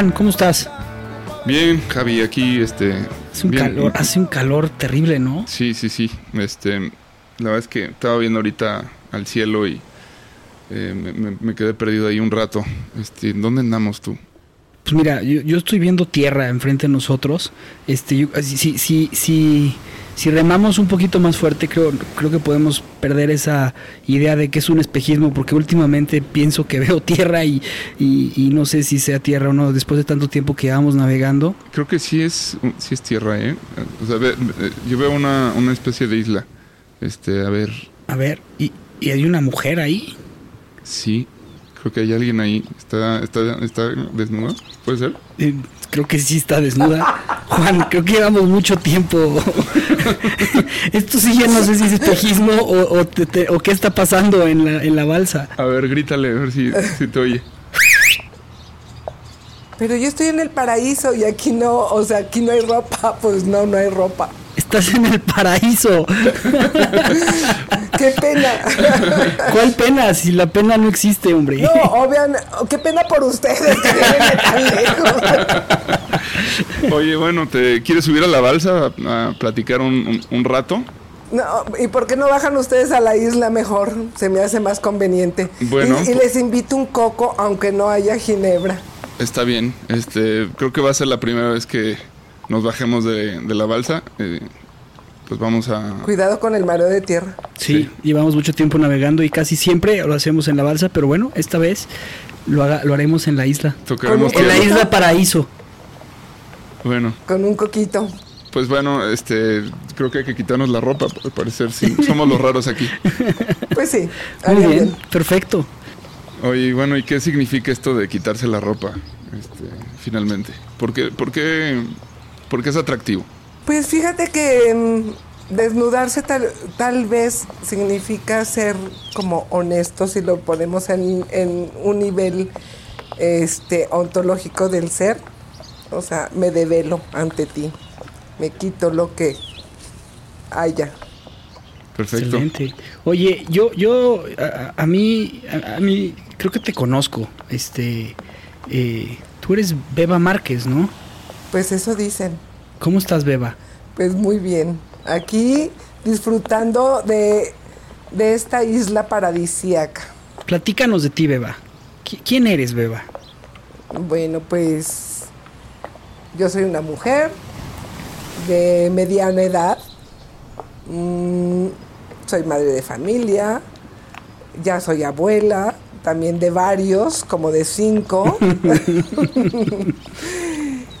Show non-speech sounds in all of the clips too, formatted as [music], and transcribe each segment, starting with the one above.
Juan, ¿cómo estás? Bien, Javi, aquí este. Hace un bien. calor, hace un calor terrible, ¿no? Sí, sí, sí. Este, la verdad es que estaba viendo ahorita al cielo y eh, me, me- me quedé perdido ahí un rato. Este, ¿dónde andamos tú? Pues mira, yo, yo estoy viendo tierra enfrente de nosotros. Este, yo- si, si, si, si, remamos un poquito más fuerte, creo, creo que podemos perder esa idea de que es un espejismo, porque últimamente pienso que [laughs] veo tierra y, y, y no sé si sea tierra o no, después de tanto tiempo que llevamos navegando. Creo que sí es, sí es tierra, ¿eh? O sea, ve- ve- yo veo una, una especie de isla. Este, a ver, A ver, y, y hay una mujer ahí. sí. Creo que hay alguien ahí. ¿Está, está, está desnuda? ¿Puede ser? Eh, creo que sí está desnuda. Juan, creo que llevamos mucho tiempo. Esto sí ya no sé si es espejismo o, o, te- te- o qué está pasando en la, en la balsa. A ver, grítale, a ver si, si te oye. Pero yo estoy en el paraíso y aquí no, o sea, aquí no hay ropa, pues no, no hay ropa. Estás en el paraíso. Qué pena. ¿Cuál pena? Si la pena no existe, hombre. No, obviamente, qué pena por ustedes que viven de tan lejos. Oye, bueno, ¿te quieres subir a la balsa a, a platicar un, un- un rato? No, ¿y por qué no bajan ustedes a la isla mejor? Se me hace más conveniente. Bueno, y, y les invito un coco, aunque no haya ginebra. Está bien. Este, creo que va a ser la primera vez que nos bajemos de, de la balsa. Eh, pues vamos a. Cuidado con el mareo de tierra. Sí, llevamos mucho tiempo navegando y casi siempre lo hacemos en la balsa, pero bueno, esta vez lo, haga- lo haremos en la isla. Tocaremos En la isla paraíso. Bueno, Con un coquito. pues bueno, este, creo que hay que quitarnos la ropa. Al parecer, sí, [laughs] somos los raros aquí. Pues sí. Muy bien, perfecto. Oye, bueno, ¿y qué significa esto de quitarse la ropa? Este, finalmente. ¿Por qué, por qué, por qué es atractivo? Pues fíjate que mm, desnudarse tal, tal vez significa ser como honesto si lo ponemos en, en un nivel este ontológico del ser. O sea, me develo ante ti. Me quito lo que haya. Perfecto. Excelente. Oye, yo, yo, a, a mí, a, a mí, creo que te conozco. Este, eh, tú eres Beba Márquez, ¿no? Pues eso dicen. ¿Cómo estás, Beba? Pues muy bien. Aquí disfrutando de, de esta isla paradisíaca. Platícanos de ti, Beba. Qui- ¿Quién eres, Beba? Bueno, pues yo soy una mujer de mediana edad. Mm, soy madre de familia. Ya soy abuela, también de varios, como de cinco. [laughs]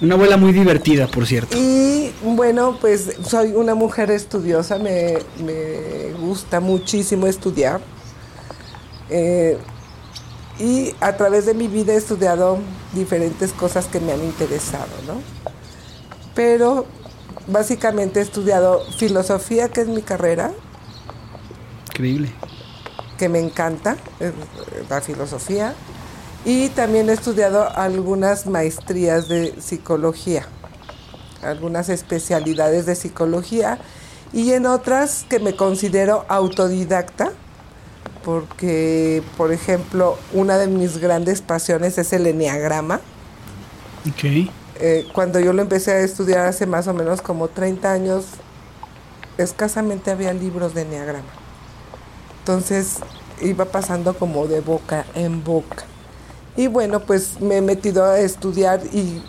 Una abuela muy divertida, por cierto. y bueno, pues soy una mujer estudiosa, me, me gusta muchísimo estudiar. Eh, y a través de mi vida he estudiado diferentes cosas que me han interesado, ¿no? Pero básicamente he estudiado filosofía, que es mi carrera, Increíble. que me encanta, la filosofía, y también he estudiado algunas maestrías de psicología, algunas especialidades de psicología, y en otras que me considero autodidacta, porque, por ejemplo, una de mis grandes pasiones es el enneagrama. Ok. Eh, cuando yo lo empecé a estudiar hace más o menos como 30 años, escasamente había libros de enneagrama. Entonces iba pasando como de boca en boca. Y bueno, pues me he metido a estudiar y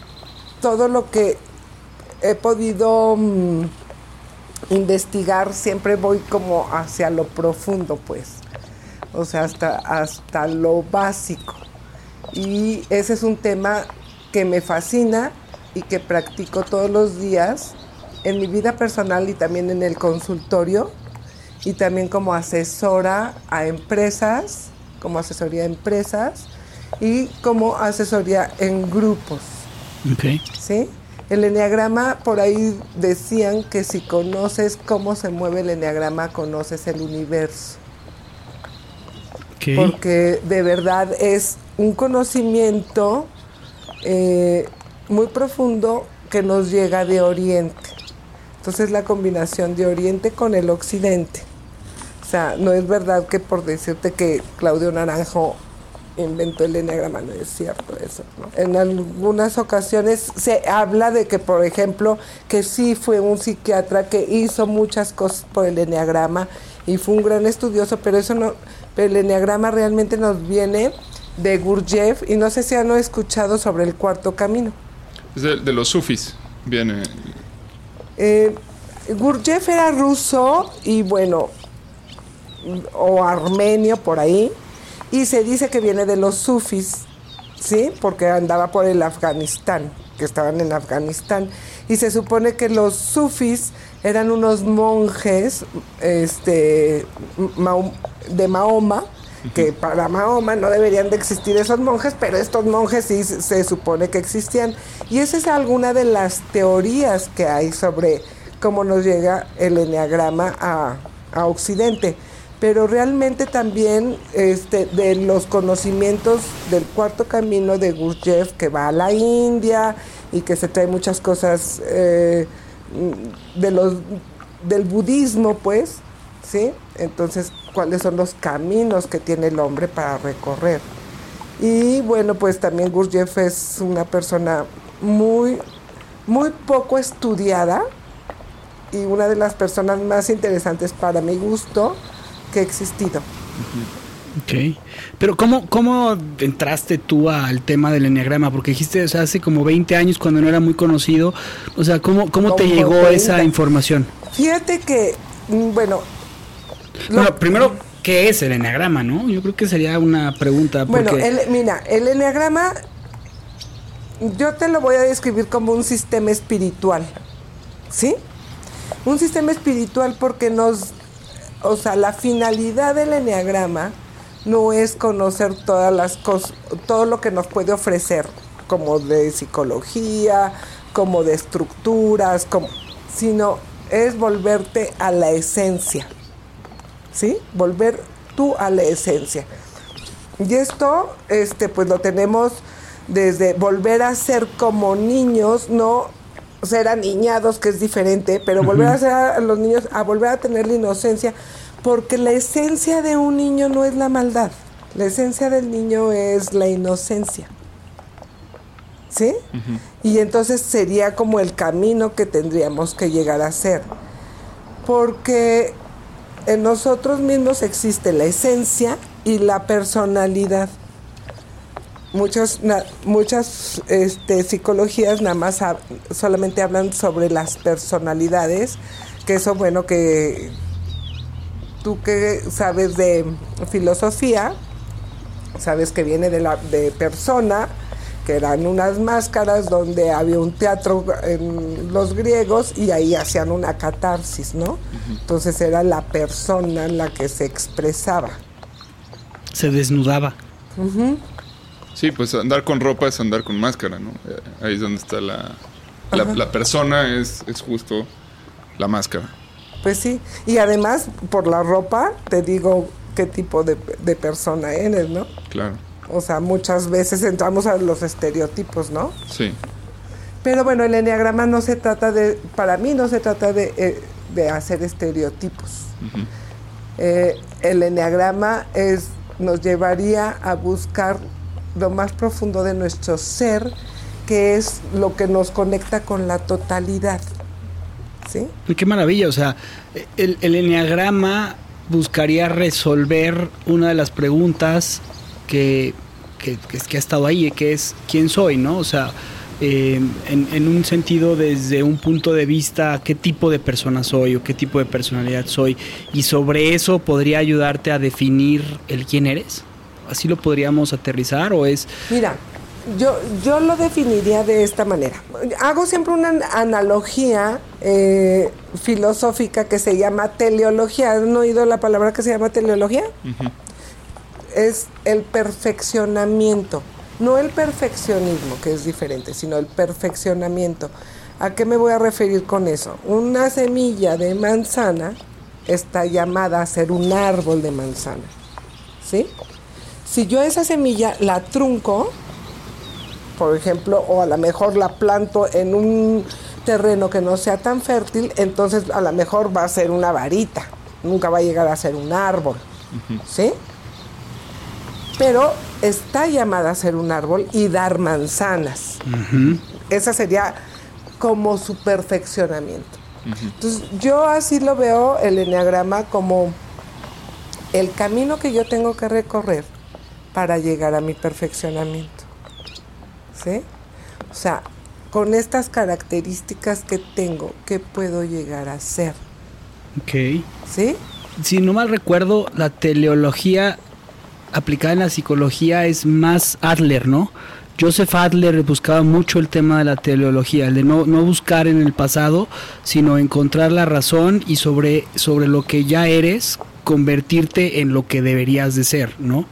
todo lo que he podido mm, investigar siempre voy como hacia lo profundo, pues. O sea, hasta, hasta lo básico. Y ese es un tema que me fascina y que practico todos los días en mi vida personal y también en el consultorio y también como asesora a empresas, como asesoría a empresas y como asesoría en grupos, Ok. ¿sí? El enneagrama, por ahí decían que si conoces cómo se mueve el enneagrama, conoces el universo Ok. porque de verdad es un conocimiento eh, muy profundo que nos llega de Oriente. Entonces la combinación de Oriente con el Occidente. O sea, no es verdad que por decirte que Claudio Naranjo inventó el enneagrama, no es cierto eso. En algunas ocasiones se habla de que, por ejemplo, que sí fue un psiquiatra que hizo muchas cosas por el enneagrama y fue un gran estudioso, pero eso no, pero el enneagrama realmente nos viene de Gurdjieff y no sé si han escuchado sobre el cuarto camino. Es de, los sufis, viene. Eh, Gurdjieff era ruso y bueno, o armenio por ahí, y se dice que viene de los sufis, ¿sí? Porque andaba por el Afganistán, que estaban en Afganistán, y se supone que los sufis eran unos monjes este, de Mahoma, que para Mahoma no deberían de existir esos monjes, pero estos monjes sí se supone que existían. Y esa es alguna de las teorías que hay sobre cómo nos llega el enneagrama a, a Occidente. Pero realmente también este, de los conocimientos del cuarto camino de Gurdjieff que va a la India y que se trae muchas cosas eh, de los, del budismo, pues, ¿sí? Entonces, ¿cuáles son los caminos que tiene el hombre para recorrer? Y bueno, pues también Gurdjieff es una persona muy, muy poco estudiada, y una de las personas más interesantes para mi gusto que ha existido. Ok. Pero ¿cómo, ¿cómo entraste tú al tema del enneagrama? Porque dijiste, o sea, hace como 20 años cuando no era muy conocido. O sea, ¿cómo, cómo te llegó esa información? Fíjate que, mm, bueno... Bueno, primero, ¿qué es el enneagrama, no? Yo creo que sería una pregunta. Bueno, mira, el enneagrama yo te lo voy a describir como un sistema espiritual, ¿sí? Un sistema espiritual porque nos, o sea, la finalidad del enneagrama no es conocer todas las cosas, todo lo que nos puede ofrecer, como de psicología, como de estructuras, como, sino es volverte a la esencia, ¿sí? Volver tú a la esencia. Y esto, este, pues lo tenemos desde volver a ser como niños, no ser aniñados, que es diferente, pero volver a ser a los niños, a volver a tener la inocencia, porque la esencia de un niño no es la maldad, la esencia del niño es la inocencia. ¿Sí? Y entonces sería como el camino que tendríamos que llegar a ser. Porque en nosotros mismos existe la esencia y la personalidad muchos, muchas este, psicologías nada más solamente hablan sobre las personalidades, que eso bueno que tú que sabes de filosofía, sabes que viene de la de persona, que eran unas máscaras donde había un teatro en los griegos y ahí hacían una catarsis, ¿no? Entonces era la persona la que se expresaba. Se desnudaba. Sí, pues andar con ropa es andar con máscara, ¿no? Eh, ahí es donde está la, la, persona, es, es justo la máscara. Pues sí, y además por la ropa te digo qué tipo de, de persona eres, ¿no? Claro. O sea, muchas veces entramos a los estereotipos, ¿no? Sí. Pero bueno, el enneagrama no se trata de, para mí no se trata de, eh, de hacer estereotipos. Eh, el enneagrama es, nos llevaría a buscar lo más profundo de nuestro ser, que es lo que nos conecta con la totalidad. ¿Sí? Qué maravilla, o sea, el, el enneagrama buscaría resolver una de las preguntas que, que, que, ha estado ahí, que es ¿quién soy? ¿no? O sea, eh, en, en, un sentido desde un punto de vista qué tipo de persona soy o qué tipo de personalidad soy y sobre eso podría ayudarte a definir el quién eres así lo podríamos aterrizar o es... Mira, yo, yo lo definiría de esta manera. Hago siempre una analogía eh, filosófica que se llama teleología. ¿Han oído la palabra que se llama teleología? Es el perfeccionamiento. No el perfeccionismo, que es diferente, sino el perfeccionamiento. ¿A qué me voy a referir con eso? Una semilla de manzana está llamada a ser un árbol de manzana. ¿Sí? Si yo esa semilla la trunco, por ejemplo, o a lo mejor la planto en un terreno que no sea tan fértil, entonces a lo mejor va a ser una varita, nunca va a llegar a ser un árbol. ¿Sí? pero está llamada a ser un árbol y dar manzanas. Esa sería como su perfeccionamiento. Entonces, yo así lo veo el enneagrama como el camino que yo tengo que recorrer para llegar a mi perfeccionamiento. ¿Sí? O sea, con estas características que tengo, ¿qué puedo llegar a ser? Ok. ¿Sí? Si no mal recuerdo, la teleología aplicada en la psicología es más Adler, ¿no? Joseph Adler buscaba mucho el tema de la teleología, el de no, no buscar en el pasado, sino encontrar la razón y sobre, sobre lo que ya eres, convertirte en lo que deberías de ser, ¿no?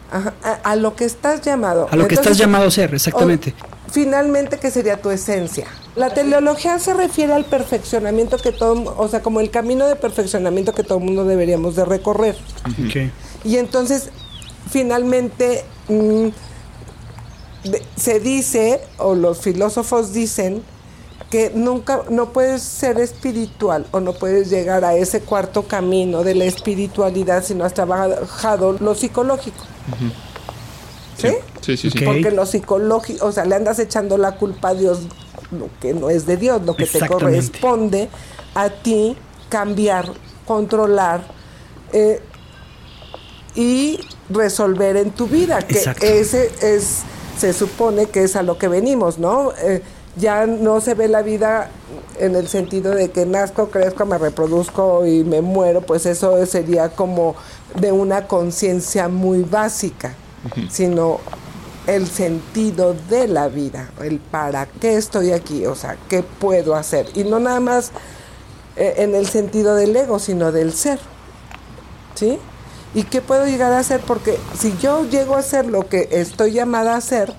a, lo que estás llamado. A lo que estás llamado a ser, exactamente. finalmente, ¿qué sería tu esencia? La teleología se refiere al perfeccionamiento que todo, o sea, como el camino de perfeccionamiento que todo mundo deberíamos de recorrer. Y entonces, finalmente, mm, se dice, o los filósofos dicen, que nunca, no puedes ser espiritual o no puedes llegar a ese cuarto camino de la espiritualidad si no has trabajado lo psicológico. ¿Sí? Sí, sí, sí. Porque lo psicológico, o sea, le andas echando la culpa a Dios, lo que no es de Dios, lo que te corresponde a ti cambiar, controlar eh, y resolver en tu vida, que ese es, se supone que es a lo que venimos, ¿no? Eh, ya no se ve la vida en el sentido de que nazco, crezco, me reproduzco y me muero, pues eso sería como de una conciencia muy básica, sino el sentido de la vida, el para qué estoy aquí, o sea, qué puedo hacer. Y no nada más eh, en el sentido del ego, sino del ser. ¿Sí? ¿Y qué puedo llegar a hacer? Porque si yo llego a hacer lo que estoy llamada a hacer,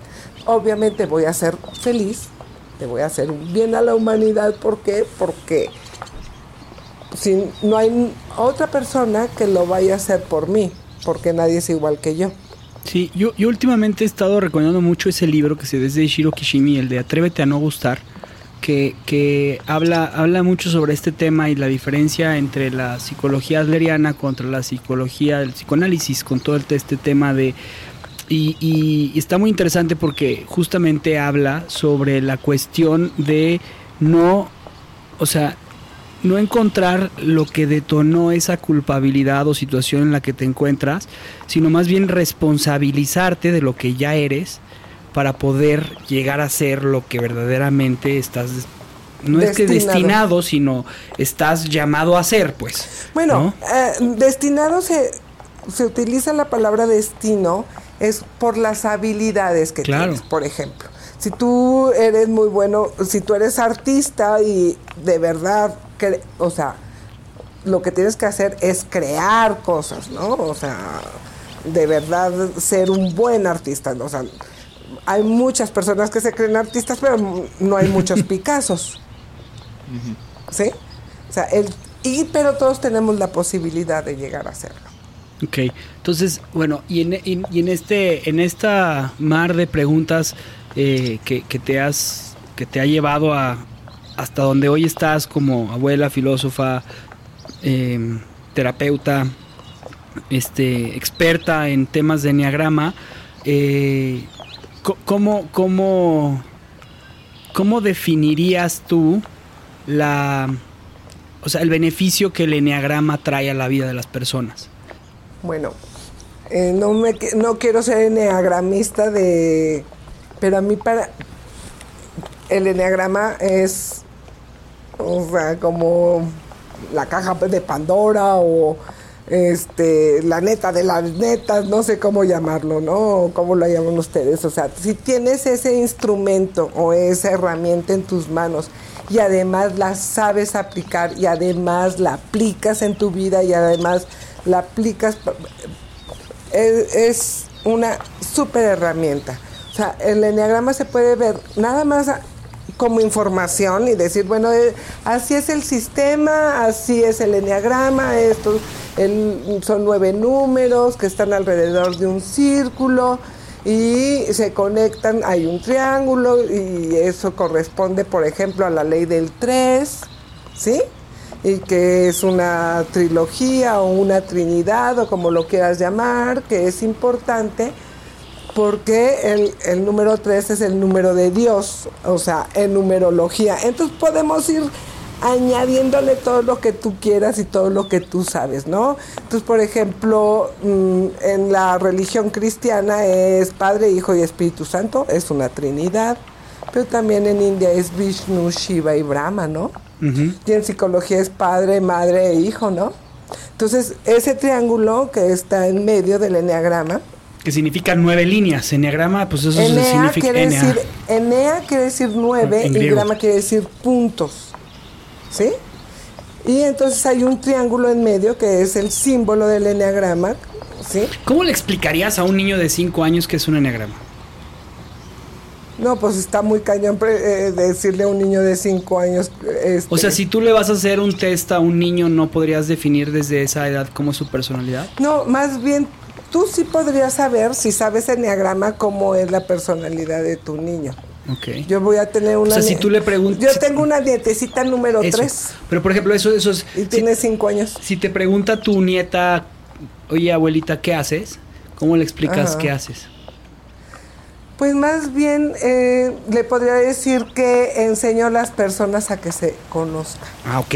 obviamente voy a ser feliz, te voy a hacer bien a la humanidad. ¿Por qué? Porque si no hay otra persona que lo vaya a hacer por mí, porque nadie es igual que yo. Sí, yo, yo últimamente he estado recomendando mucho ese libro que se desde Shiro Kishimi, el de Atrévete a no gustar, que, que habla, habla mucho sobre este tema y la diferencia entre la psicología adleriana contra la psicología, el psicoanálisis, con todo este tema de y, está muy interesante porque justamente habla sobre la cuestión de no, o sea, no encontrar lo que detonó esa culpabilidad o situación en la que te encuentras, sino más bien responsabilizarte de lo que ya eres para poder llegar a ser lo que verdaderamente estás no es que destinado, sino estás llamado a ser, pues. Bueno, eh, destinado se, se utiliza la palabra destino es por las habilidades que tienes, por ejemplo. Si tú eres muy bueno, si tú eres artista y de verdad, o sea, lo que tienes que hacer es crear cosas, ¿no? O sea, de verdad ser un buen artista, o sea, hay muchas personas que se creen artistas, pero no hay muchos [laughs] Picassos. ¿Sí? O sea, el, y, pero todos tenemos la posibilidad de llegar a hacerlo. Ok, entonces, bueno, y en, y en este, en esta mar de preguntas eh, que, te has, que te ha llevado a hasta donde hoy estás como abuela, filósofa, em, terapeuta, este, experta en temas de enneagrama, eh, ¿cómo, cómo, ¿cómo definirías tú la, o sea, el beneficio que el enneagrama trae a la vida de las personas? Bueno, eh, no, me, no quiero ser eneagramista de... Pero a mí para... El eneagrama es... O sea, como la caja de Pandora o este la neta de las netas, no sé cómo llamarlo, ¿no? ¿Cómo lo llaman ustedes? O sea, si tienes ese instrumento o esa herramienta en tus manos y además la sabes aplicar y además la aplicas en tu vida y además la aplicas, es, una súper herramienta. O sea, el enneagrama se puede ver nada más como información y decir, bueno, eh, así es el sistema, así es el enneagrama, esto son nueve números que están alrededor de un círculo y se conectan, hay un triángulo y eso corresponde, por ejemplo, a la ley del 3, ¿sí? Y que es una trilogía o una trinidad o como lo quieras llamar, que es importante porque el, el número 3 es el número de Dios, o sea, en numerología. Entonces podemos ir añadiéndole todo lo que tú quieras y todo lo que tú sabes, ¿no? Entonces, por ejemplo, mm, en la religión cristiana es Padre, Hijo y Espíritu Santo, es una trinidad, pero también en India es Vishnu, Shiva y Brahma, ¿no? Y en psicología es Padre, Madre e Hijo, ¿no? Entonces, ese triángulo que está en medio del enneagrama, que significa nueve líneas. Enneagrama, pues eso Enea significa quiere decir, Enea quiere decir nueve En y grama quiere decir puntos. ¿Sí? Y entonces hay un triángulo en medio que es el símbolo del enneagrama. ¿Sí? ¿Cómo le explicarías a un niño de 5 años que es un enneagrama? No, pues está muy cañón eh, decirle a un niño de 5 años. este, O sea, si tú le vas a hacer un test a un niño, ¿no podrías definir desde esa edad cómo es su personalidad? No, más bien tú sí podrías saber, si sabes enneagrama, cómo es la personalidad de tu niño. Ok. Yo voy a tener una. O sea, si tú le preguntas- Yo tengo una nietecita número Eso. 3 Pero por ejemplo, eso, eso es... y si- tiene 5 años. Si te pregunta tu nieta, oye abuelita, ¿qué haces? ¿Cómo le explicas Ajá. qué haces? Pues más bien eh, le podría decir que enseño a las personas a que se conozcan. Ah, ok.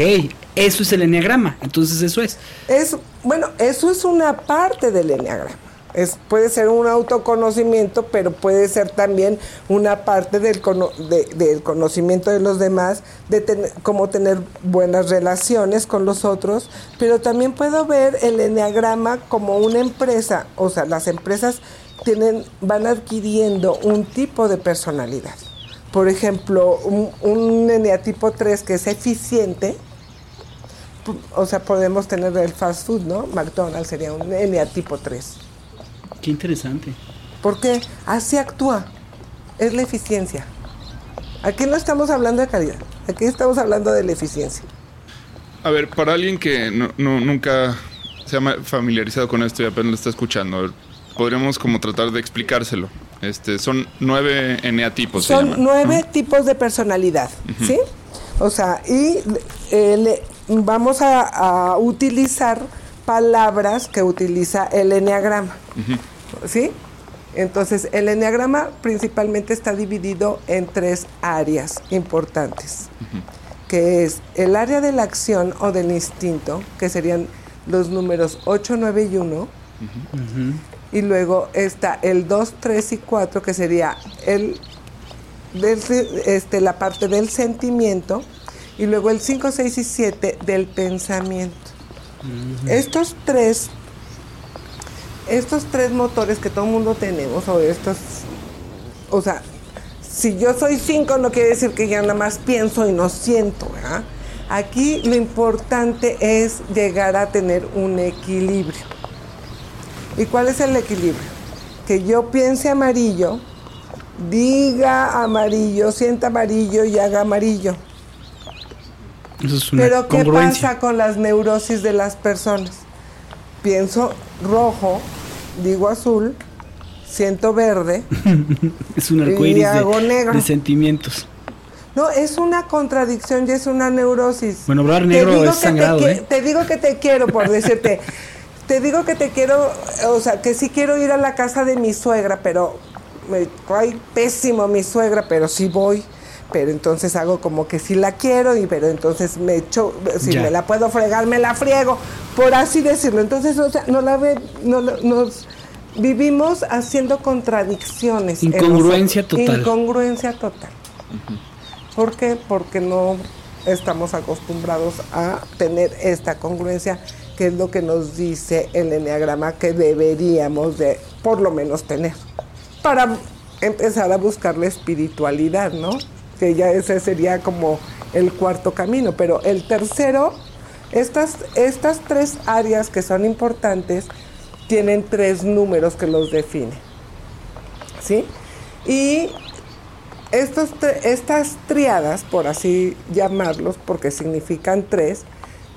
Eso es el enneagrama. Entonces eso es. Es, bueno, eso es una parte del enneagrama. Es, puede ser un autoconocimiento, pero puede ser también una parte del, cono- de- del conocimiento de los demás, de tener, cómo tener buenas relaciones con los otros, pero también puedo ver el enneagrama como una empresa, o sea, las empresas tienen, van adquiriendo un tipo de personalidad. Por ejemplo, un, un eneatipo 3 que es eficiente, o sea, podemos tener el fast food, ¿no? McDonald's sería un eneatipo 3. Qué interesante. Porque así actúa. Es la eficiencia. Aquí no estamos hablando de calidad. Aquí estamos hablando de la eficiencia. A ver, para alguien que no, no- nunca se ha familiarizado con esto y apenas lo está escuchando, a ver, podríamos como tratar de explicárselo. Este, son nueve eneatipos. Son llaman, nueve ¿no? tipos de personalidad, ¿sí? O sea, y eh, le- vamos a, a utilizar palabras que utiliza el enneagrama, ¿sí? Entonces, el enneagrama principalmente está dividido en tres áreas importantes, que es el área de la acción o del instinto, que serían los números 8, 9 y 1, y luego está el 2, 3 y 4, que sería el, del- este, la parte del sentimiento. Y luego el 5, 6 y 7 del pensamiento. Estos tres, estos tres motores que todo el mundo tenemos, o estos, o sea, si yo soy 5 no quiere decir que ya nada más pienso y no siento, ¿verdad? Aquí lo importante es llegar a tener un equilibrio. ¿Y cuál es el equilibrio? Que yo piense amarillo, diga amarillo, sienta amarillo y haga amarillo. Eso es una Pero ¿qué pasa con las neurosis de las personas? Pienso rojo, digo azul, siento verde. [laughs] Es un Y arcoíris hago de, negro. de sentimientos. No, es una contradicción y es una neurosis. Bueno, hablar negro es sangrado, te, ¿eh? te digo que te quiero, por decirte. [laughs] te digo que te quiero, o sea, que sí quiero ir a la casa de mi suegra, pero me cae pésimo mi suegra, pero sí voy. Pero entonces hago como que sí la quiero, y pero entonces me echo, si Ya. me la puedo fregar, me la friego, por así decirlo. Entonces, o sea, no la ve, no, nos vivimos haciendo contradicciones. en Incongruencia total. Incongruencia total. ¿Por qué? Porque no estamos acostumbrados a tener esta congruencia, que es lo que nos dice el enneagrama que deberíamos de por lo menos tener. Para empezar a buscar la espiritualidad, ¿no? Que ya ese sería como el cuarto camino. Pero el tercero, estas, estas tres áreas que son importantes, tienen tres números que los definen. ¿Sí? Y estos estas triadas, por así llamarlos, porque significan tres,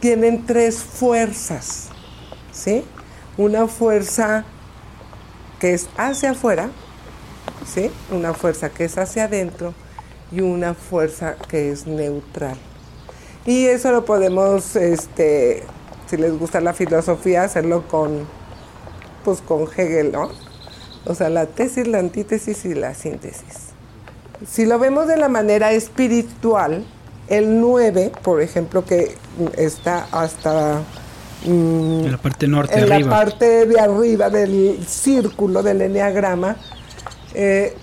tienen tres fuerzas, ¿sí? Una fuerza que es hacia afuera, ¿sí? Una fuerza que es hacia adentro y una fuerza que es neutral. Y eso lo podemos, este, si les gusta la filosofía, hacerlo con, pues con Hegel, ¿no? O sea, la tesis, la antítesis y la síntesis. Si lo vemos de la manera espiritual, el 9, por ejemplo, que está hasta mm, en la parte norte en la parte de arriba del círculo del enneagrama eh,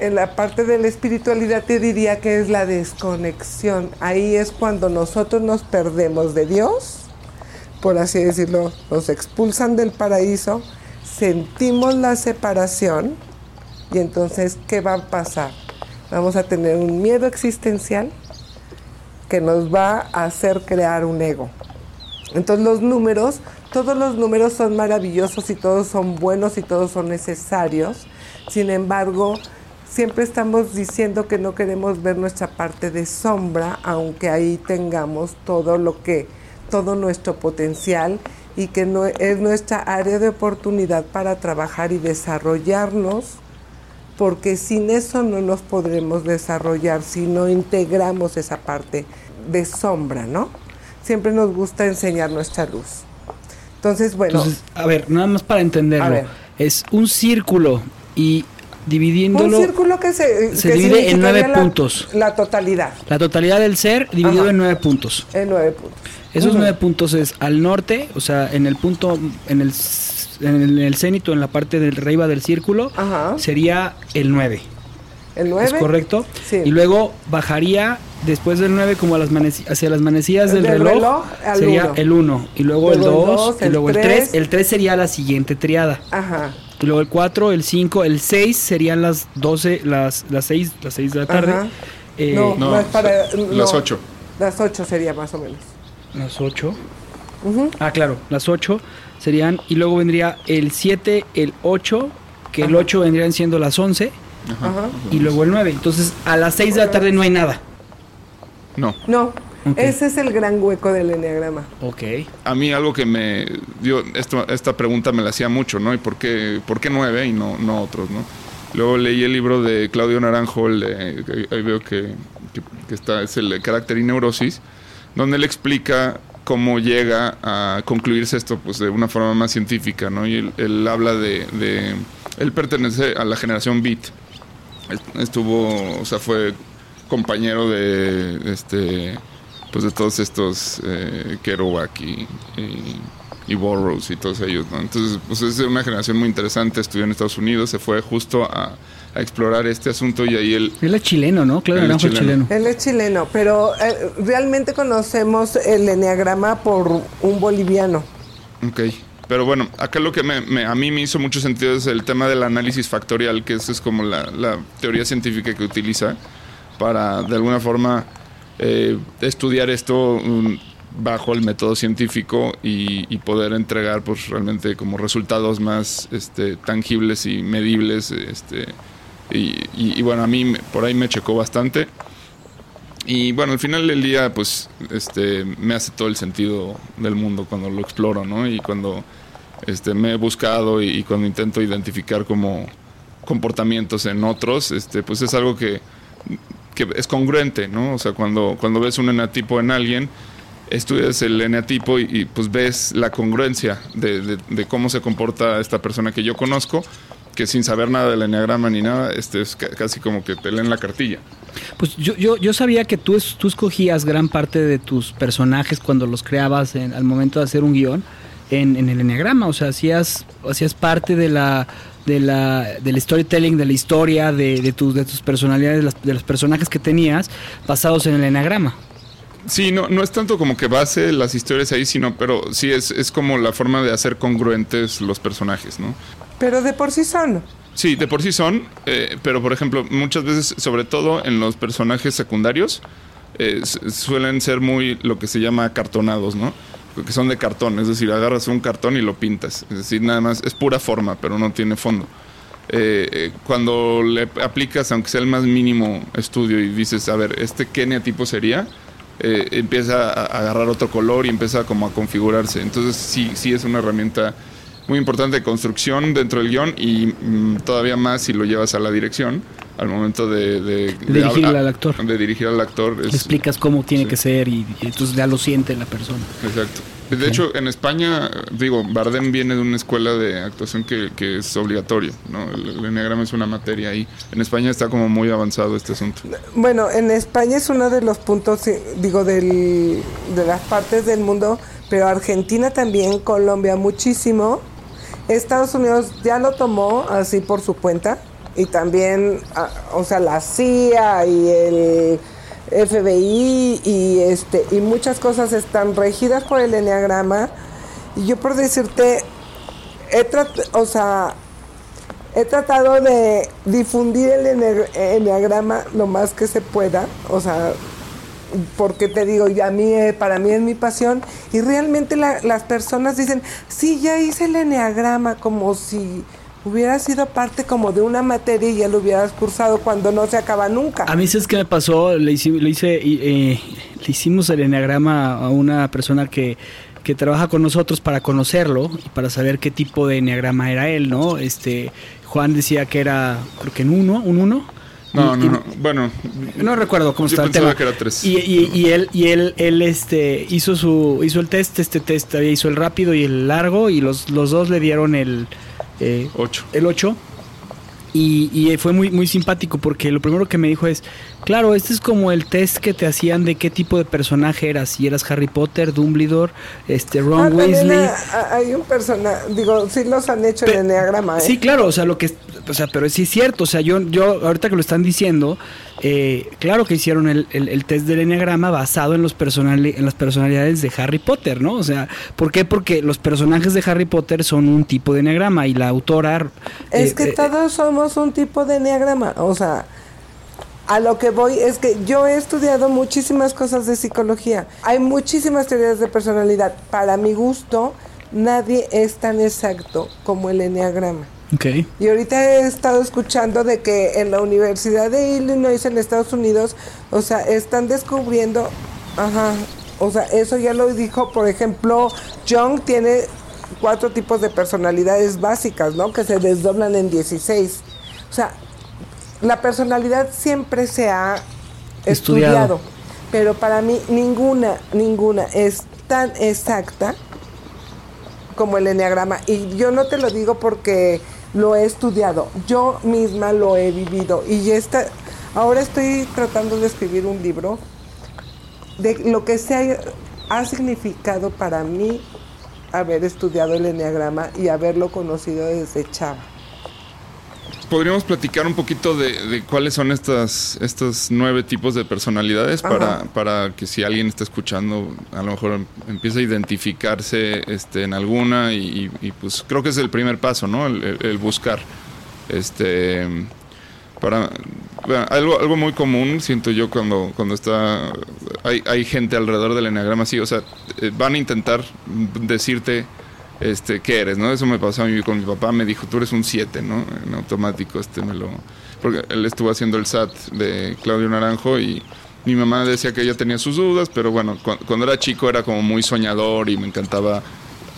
en la parte de la espiritualidad te diría que es la desconexión. Ahí es cuando nosotros nos perdemos de Dios, por así decirlo, nos expulsan del paraíso, sentimos la separación y entonces, ¿qué va a pasar? Vamos a tener un miedo existencial que nos va a hacer crear un ego. Entonces los números, todos los números son maravillosos y todos son buenos y todos son necesarios. Sin embargo, siempre estamos diciendo que no queremos ver nuestra parte de sombra, aunque ahí tengamos todo lo que, todo nuestro potencial y que no, es nuestra área de oportunidad para trabajar y desarrollarnos, porque sin eso no nos podremos desarrollar si no integramos esa parte de sombra, ¿no? Siempre nos gusta enseñar nuestra luz. Entonces, bueno. a ver, nada más para entenderlo. Es un círculo y dividiéndolo. Un círculo que se, se divide en nueve puntos. La totalidad. La totalidad del ser dividido en nueve puntos. En nueve puntos. Esos nueve puntos es al norte, o sea, en el punto, en el, en el, cénito, en la parte del arriba del círculo, sería el 9. ¿El 9? ¿Es correcto? Sí. Y luego bajaría después del 9 como a las hacia las manecillas del, reloj, sería el 1. Y luego, el 2, y luego el 3. El 3 sería la siguiente triada. Ajá. Y luego el 4, el 5, el 6 serían las 12, las, las 6, las 6 de la tarde. Eh, no, no, es para, las 8. Las 8 sería más o menos. Las 8. Ah, claro, las 8 serían. Y luego vendría el 7, el 8, que el 8 vendrían siendo las 11. Ajá. Y luego el 9. Entonces, a las 6 de la tarde no hay nada. No. No. Ese es el gran hueco del enneagrama. Ok. A mí algo que me dio, esto, esta pregunta me la hacía mucho, ¿no? ¿Y por qué, por qué nueve y no, no otros, ¿no? Luego leí el libro de Claudio Naranjo, ahí veo que, está, es el de Carácter y Neurosis, donde él explica cómo llega a concluirse esto pues de una forma más científica, ¿no? Y él, habla de, de, Él pertenece a la generación Beat. Estuvo, o sea, fue compañero de este pues de todos estos eh, Kerouac y, y, Burroughs y todos ellos, ¿no? Entonces, pues es una generación muy interesante, estudió en Estados Unidos, se fue justo a, explorar este asunto y ahí él... Él es chileno, ¿no? Claro, él es chileno. Él es chileno, pero eh, realmente conocemos el enneagrama por un boliviano. Ok. Pero bueno, acá lo que me, a mí me hizo mucho sentido es el tema del análisis factorial, que esa es como la, la teoría científica que utiliza para, de alguna forma, eh, estudiar esto mm, bajo el método científico y, poder entregar pues realmente como resultados más este, tangibles y medibles este, y, bueno a mí por ahí me checó bastante. Y bueno al final del día pues este me hace todo el sentido del mundo cuando lo exploro no y cuando este me he buscado y, y cuando intento identificar como comportamientos en otros este pues es algo que que es congruente, ¿no? O sea, cuando, cuando ves un eneatipo en alguien, estudias el eneatipo y, pues ves la congruencia de, cómo se comporta esta persona que yo conozco, que sin saber nada del eneagrama ni nada, este es casi como que te leen la cartilla. Pues yo, yo, yo sabía que tú, tú escogías gran parte de tus personajes cuando los creabas al momento de hacer un guion en, en el eneagrama, o sea, hacías, hacías parte de la de la, del storytelling, de la historia, de, de, tus, de tus personalidades, de, los personajes que tenías, basados en el enagrama. Sí, no, no es tanto como que base las historias ahí, sino, pero sí es, es como la forma de hacer congruentes los personajes, ¿no? Pero de por sí son. Sí, de por sí son, eh, pero por ejemplo, muchas veces, sobre todo en los personajes secundarios, eh, suelen ser muy lo que se llama cartonados, ¿no? Que son de cartón, es decir, agarras un cartón y lo pintas, es decir, nada más es pura forma, pero no tiene fondo. Eh, eh, cuando le aplicas, aunque sea el más mínimo estudio y dices, a ver, ¿este qué neatipo sería? Eh, empieza a agarrar otro color y empieza como a configurarse. Entonces sí, sí es una herramienta muy importante de construcción dentro del guion y mm, todavía más si lo llevas a la dirección al momento de, de, dirigir al actor. De dirigir al actor. Le explicas cómo tiene que ser y, entonces ya lo siente la persona. Exacto. De hecho, en España, digo, Bardem viene de una escuela de actuación que, que es obligatorio, ¿no? El, enneagrama es una materia ahí. En España está como muy avanzado este asunto. Bueno, en España es uno de los puntos, digo, del, de las partes del mundo, pero Argentina también, Colombia muchísimo. Estados Unidos ya lo tomó así por su cuenta y también, ah, o sea, la CIA y el FBI y este y muchas cosas están regidas por el enneagrama. Y yo por decirte he o sea, he tratado de difundir el enneagrama lo más que se pueda, o sea, porque te digo, a mí, eh, para mí es mi pasión, y realmente las personas dicen, sí, ya hice el enneagrama, como si hubiera sido parte como de una materia y ya lo hubieras cursado cuando no se acaba nunca. A mí es que me pasó, le, hice, eh, le hicimos el enneagrama a una persona que, que trabaja con nosotros para conocerlo y para saber qué tipo de enneagrama era él, ¿no? Este, Juan decía que era, creo que en uno, un uno. No, no, no. Bueno, no recuerdo cómo estaba el tema. Que era tres. Y, y, y, él, y él, él, este, hizo su, hizo el test, este test, hizo el rápido y el largo y los, los dos le dieron el, eh, el 8. Y, y, fue muy, muy simpático porque lo primero que me dijo es, claro, este es como el test que te hacían de qué tipo de personaje eras, si eras Harry Potter, Dumbledore, este Ron ah, Weasley. Hay un personaje, digo, sí los han hecho en el enneagrama. ¿eh? Sí, claro, o sea, lo que, o sea, pero sí es cierto, o sea, yo, yo ahorita que lo están diciendo, eh, claro que hicieron el, el, test del enneagrama basado en, los en las personalidades de Harry Potter, ¿no? O sea, ¿por qué? Porque los personajes de Harry Potter son un tipo de enneagrama y la autora... Es eh, que eh, todos somos un tipo de enneagrama, o sea... A lo que voy es que yo he estudiado muchísimas cosas de psicología. Hay muchísimas teorías de personalidad. Para mi gusto, nadie es tan exacto como el enneagrama. Y ahorita he estado escuchando de que en la Universidad de Illinois en Estados Unidos, o sea, están descubriendo, ajá, o sea, eso ya lo dijo, por ejemplo, Jung tiene cuatro tipos de personalidades básicas, ¿no? Que se desdoblan en 16. O sea, la personalidad siempre se ha estudiado, estudiado pero para mí ninguna, ninguna es tan exacta como el enneagrama. Y yo no te lo digo porque lo he estudiado, yo misma lo he vivido. Y esta, ahora estoy tratando de escribir un libro de lo que se ha, significado para mí haber estudiado el enneagrama y haberlo conocido desde chava podríamos platicar un poquito de, cuáles son estas, estos nueve tipos de personalidades para, para, que si alguien está escuchando, a lo mejor empiece a identificarse este, en alguna y, pues creo que es el primer paso, ¿no? El, buscar. Este, para, algo, algo muy común, siento yo, cuando, cuando está, hay, hay gente alrededor del enneagrama así, o sea, eh, van a intentar decirte este, ¿qué eres? ¿no? Eso me pasó a mí con mi papá, me dijo, tú eres un 7, ¿no? En automático, este me lo... Porque él estuvo haciendo el SAT de Claudio Naranjo y mi mamá decía que ella tenía sus dudas, pero bueno, cuando, era chico era como muy soñador y me encantaba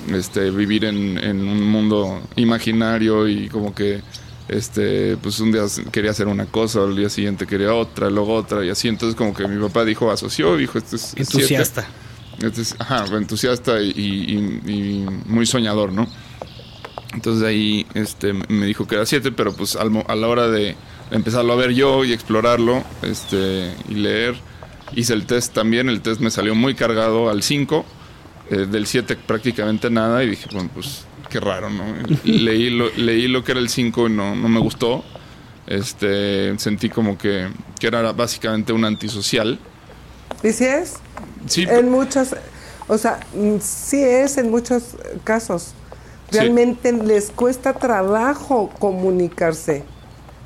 este, vivir en, un mundo imaginario y como que este pues un día quería hacer una cosa, al día siguiente quería otra, luego otra y así, entonces como que mi papá dijo, asoció, dijo, este es... Entusiasta. Entonces, ajá, entusiasta y, muy soñador, ¿no? Entonces ahí este, me dijo que era 7, pero pues a la hora de empezarlo a ver yo y explorarlo este, y leer, hice el test también, el test me salió muy cargado al 5, eh, del 7 prácticamente nada y dije, bueno, pues qué raro, ¿no? [laughs] leí, lo, leí lo que era el 5 y no, no me gustó, este, sentí como que, que era básicamente un antisocial. ¿Y si es? En muchos, o sea, mm, sí es en muchos casos. Realmente les cuesta trabajo comunicarse.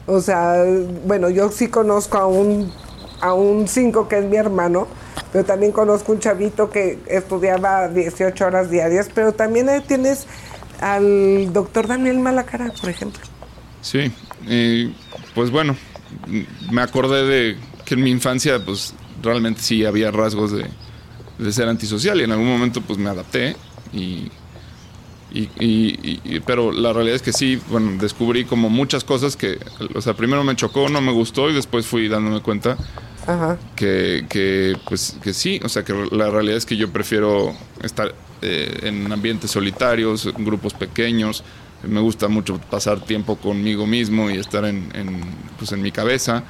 O sea, bueno, yo sí conozco a un a un cinco que es mi hermano, pero también conozco un chavito que estudiaba 18 horas diarias, pero también ahí tienes al doctor Daniel Malacara, por ejemplo. Sí, pues bueno, me acordé de que en mi infancia, pues realmente sí había rasgos de, de ser antisocial y en algún momento pues me adapté y, Y, y- y- pero la realidad es que sí, bueno, descubrí como muchas cosas que, o sea, primero me chocó, no me gustó y después fui dándome cuenta Ajá. que, que, pues, que sí, o sea, que la realidad es que yo prefiero estar eh, en ambientes solitarios, en grupos pequeños. Me gusta mucho pasar tiempo conmigo mismo y estar en, en, pues, en mi cabeza.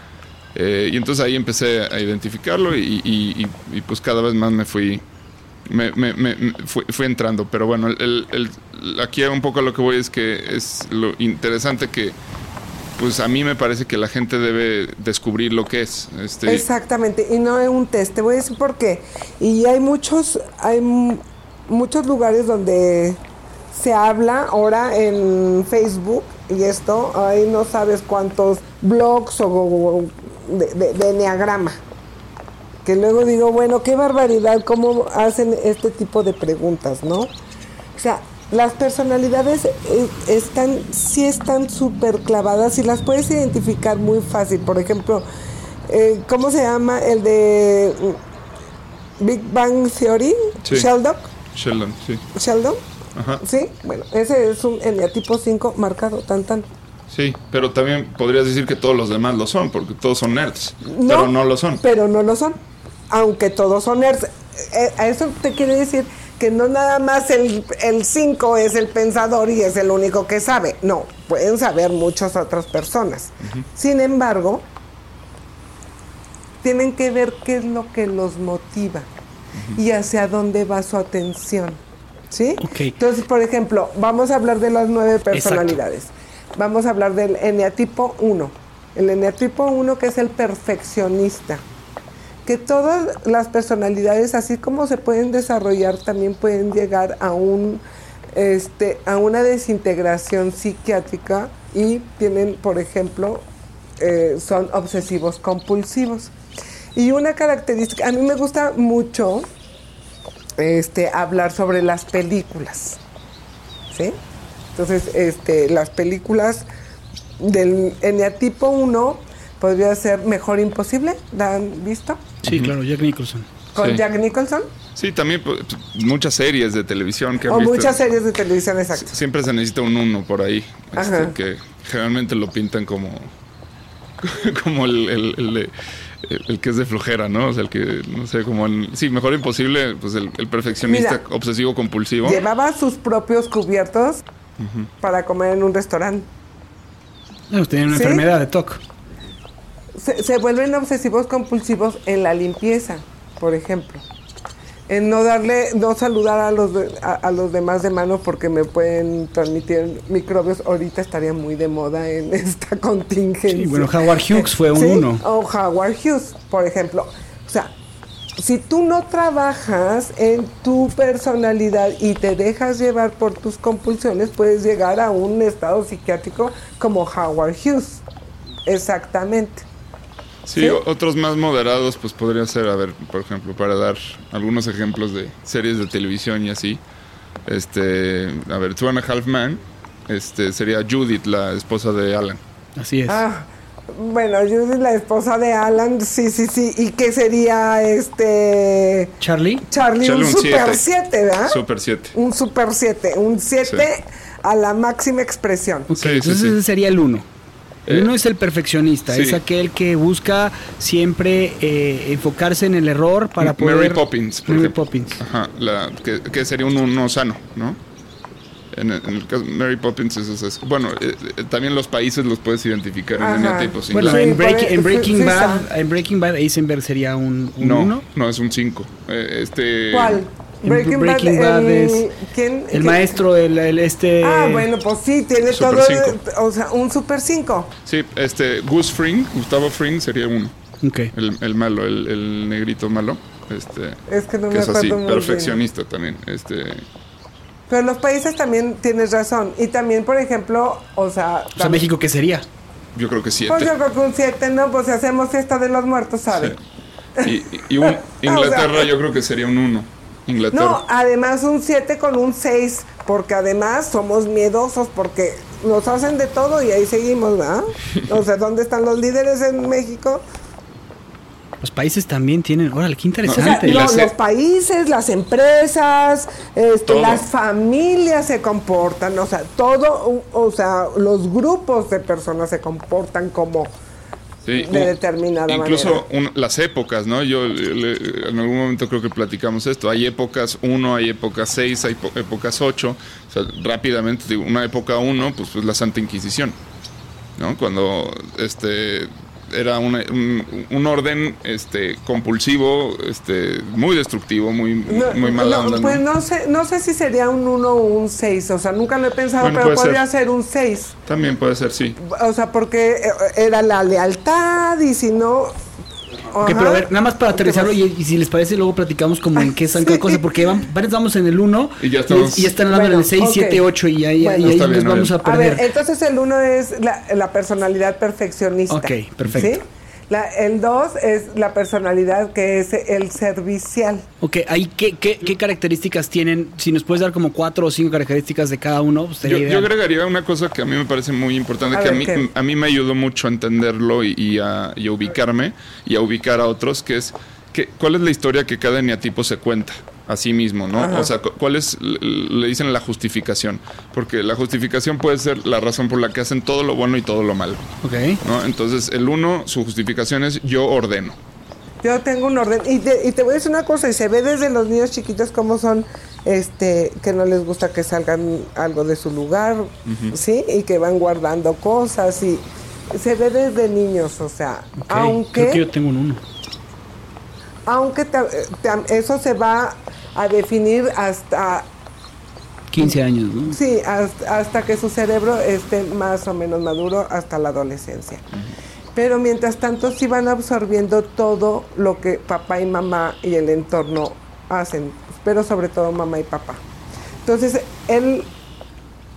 Eh, y entonces ahí empecé a identificarlo y, y- y- y, pues cada vez más me fui, me, fui, entrando. Pero bueno, el, aquí un poco lo que voy es que es lo interesante que pues a mí me parece que la gente debe descubrir lo que es. Este, Exactamente, y no es un test. Te voy a decir por qué. Y hay muchos, hay mu- muchos lugares donde se habla ahora en Facebook y esto, ahí no sabes cuántos blogs o- de, de, de enneagrama. Que luego digo, bueno, qué barbaridad, cómo hacen este tipo de preguntas, ¿no? O sea, las personalidades eh, están, sí están súper clavadas y las puedes identificar muy fácil. Por ejemplo, eh, ¿cómo se llama el de mm, Big Bang Theory? Sí. Sheldon. Sheldon, sí. Sheldon. Ajá. Sí, bueno, ese es un eneatipo 5 marcado, tan tan. Sí, pero también podrías decir que todos los demás lo son, porque todos son nerds, pero no lo son. Pero no lo son. Aunque todos son nerds. Eh, a eso te quiere decir que no nada más el 5 es el pensador y es el único que sabe. No, pueden saber muchas otras personas. Sin embargo, tienen que ver qué es lo que los motiva y hacia dónde va su atención. ¿Sí? Entonces, por ejemplo, vamos a hablar de las nueve personalidades. Vamos a hablar del eneatipo 1. El eneatipo 1 que es el perfeccionista. Que todas las personalidades, así como se pueden desarrollar, también pueden llegar a un este, a una desintegración psiquiátrica y tienen, por ejemplo, eh, son obsesivos compulsivos. Y una característica, a mí me gusta mucho este, hablar sobre las películas. ¿Sí? Entonces, este, las películas del eneatipo 1 podría ser Mejor Imposible, ¿la han visto? Sí, claro, Jack Nicholson. Con Sí. Jack Nicholson. Sí, también pues, muchas series de televisión que han O visto. muchas series de televisión, exacto. Siempre se necesita un uno por ahí, este, Ajá. que generalmente lo pintan como [laughs] como el, el- el de- el- el que es de flojera, ¿no? O sea, el que, no sé, como el... Sí, mejor imposible, pues el, el perfeccionista Mira, obsesivo compulsivo. Llevaba sus propios cubiertos para comer en un restaurante. Bueno, tenía una ¿Sí? enfermedad de TOC. Se, se vuelven obsesivos compulsivos en la limpieza, por ejemplo. En no darle, no saludar a los, de- a, a los demás de mano porque me pueden transmitir microbios. Ahorita estaría muy de moda en [laughs] esta contingencia. Sí, bueno, Howard Hughes fue un ¿Sí? uno. O Howard Hughes, por ejemplo. O sea, si tú no trabajas en tu personalidad y te dejas llevar por tus compulsiones, puedes llegar a un estado psiquiátrico como Howard Hughes. Exactamente. Sí, otros más moderados, pues podría ser, a ver, por ejemplo, para dar algunos ejemplos de series de televisión y así. Este, a ver, Two and a Half Man, este, sería Judith, la esposa de Alan. Así es. Ah, bueno, yo soy la esposa de Alan, sí, sí, sí. ¿Y qué sería este Charlie. Charlie? Charlie, un un super siete. 7, ¿verdad? Super 7. Un super 7, un 7 a la máxima expresión. Ok, Sí, sí, entonces sí. ese sería el uno. El Eh, uno es el perfeccionista, sí. es aquel que busca siempre eh, enfocarse en el error para poder... Mary Poppins, por Mary ejemplo. Poppins. Ajá, la, que, que sería un uno sano, ¿no? En el, en el caso Mary Poppins, eso es. Bueno, eh, eh, también los países los puedes identificar Ajá. en eneatipos. Bueno, Sí, en, Break- e- en Breaking sí, sí Bad, está. en Breaking Bad Eisenberg sería un, un no, uno. no, es un 5. este. ¿Cuál? Breaking, Breaking Bad, Bad el, es ¿quién? El ¿Quién? maestro, el, el este... Ah, bueno, pues sí, tiene Super todo, cinco. o sea, un super 5. Sí, este. Gus Fring, Gustavo Fring sería uno. Ok. El, el malo, el, el negrito malo. Este. Es que no que me es acuerdo así, muy bien. perfeccionista también. Este. Pero los países también tienes razón. Y también, por ejemplo, o sea... O sea, México, ¿qué sería? Yo creo que siete. Pues yo creo que un 7, ¿no? Pues si hacemos fiesta de los muertos, ¿sabes? Sí. Y, y un, [laughs] Inglaterra, yo creo que sería un uno. Inglaterra. No, además un 7 con un 6, porque además somos miedosos, porque nos hacen de todo y ahí seguimos, ¿verdad? [laughs] O sea, ¿dónde están los líderes en México? Los países también tienen. Órale, qué O sea, interesante. Y no, las- los países, las empresas, este, las familias se comportan, o sea, todo, o sea, los grupos de personas se comportan como Sí, de determinada Incluso un- las épocas, ¿no? Yo le- en algún momento creo que platicamos esto. Hay épocas 1, hay épocas 6, hay po- épocas 8. O sea, rápidamente, digo, una época 1, pues es la Santa Inquisición, ¿no? Cuando este era una- un, un orden este compulsivo, este muy destructivo, muy, No, muy mala no. Pues no sé, no sé si sería un 1 o un 6, o sea, nunca lo he pensado, Bueno, pero podría ser. ser un 6. También puede ser, sí. O sea, porque eh, era la lealtad y si no... Ok, pero a ver, nada más para aterrizarlo y, y si les parece, luego platicamos como en qué [laughs] están cada cosa, porque van, apenas vamos en el 1 Y ya estamos- y, ya están hablando Bueno, en el 6, ok. 7, 8 y ahí, Bueno. y ahí nos bien, vamos a está A perder. ver, entonces el 1 es la, la personalidad perfeccionista. Ok, perfecto. ¿sí? La- el 2 es la personalidad que es el servicial. Ok, ahí ¿qué, qué, qué características tienen? Si nos puedes dar como cuatro o cinco características de cada uno, pues Yo, sería yo agregaría una cosa que a mí me parece muy importante, A que a mí, ¿qué? a mí me ayudó mucho a entenderlo y, y a, y a ubicarme y a ubicar a otros, que es que, cuál es la historia que cada eneatipo se cuenta a sí mismo, ¿no? Ajá. O sea, cu- cuál es, le dicen la justificación, porque la justificación puede ser la razón por la que hacen todo lo bueno y todo lo malo, Ok. ¿no? Entonces, el uno, su justificación es yo ordeno. Yo tengo un orden. Y te, y te voy a decir una cosa, y se ve desde los niños chiquitos cómo son, este, que no les gusta que salgan algo de su lugar, ¿sí? Y que van guardando cosas y se ve desde niños, o sea, ok. Creo que aunque, yo tengo un uno. aunque te- te- eso se va a definir hasta 15 años, ¿no? Sí, hasta, hasta que su cerebro esté más o menos maduro hasta la adolescencia. Pero mientras tanto sí van absorbiendo todo lo que papá y mamá y el entorno hacen, pero sobre todo mamá y papá. Entonces, el,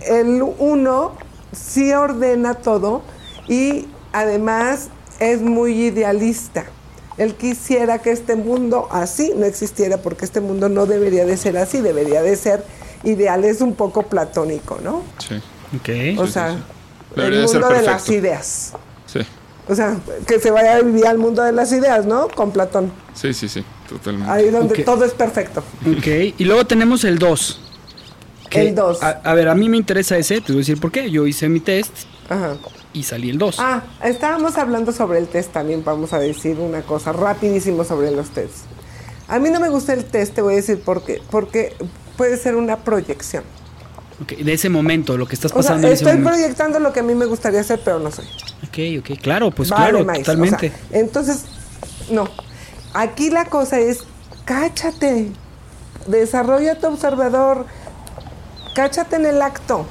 el uno sí ordena todo y además es muy idealista. Él quisiera que este mundo así no existiera porque este mundo no debería de ser así, debería de ser ideal, es un poco platónico, ¿no? Sí, Ok. O sí, sea, sí. el mundo de las ideas. sí, O sea, que se vaya a vivir al mundo de las ideas, ¿no? Con Platón. sí, sí, sí, totalmente. Ahí donde todo es perfecto. Ok. Y luego tenemos el 2. El dos. A, a ver, a mí me interesa ese, te voy a decir por qué. Yo hice mi test Ajá. Y salí el 2. Ah, estábamos hablando sobre el test también, vamos a decir una cosa rapidísimo sobre los tests. A mí no me gusta el test, te voy a decir por qué. Porque puede ser una proyección. Ok, De ese momento, lo que estás O sea, pasando en ese estoy proyectando lo que a mí me gustaría hacer, pero no soy. Ok, ok, claro, pues Vale, claro, maíz. O totalmente. sea, entonces, no. Aquí la cosa es, cáchate, desarrolla tu observador, cáchate en el acto.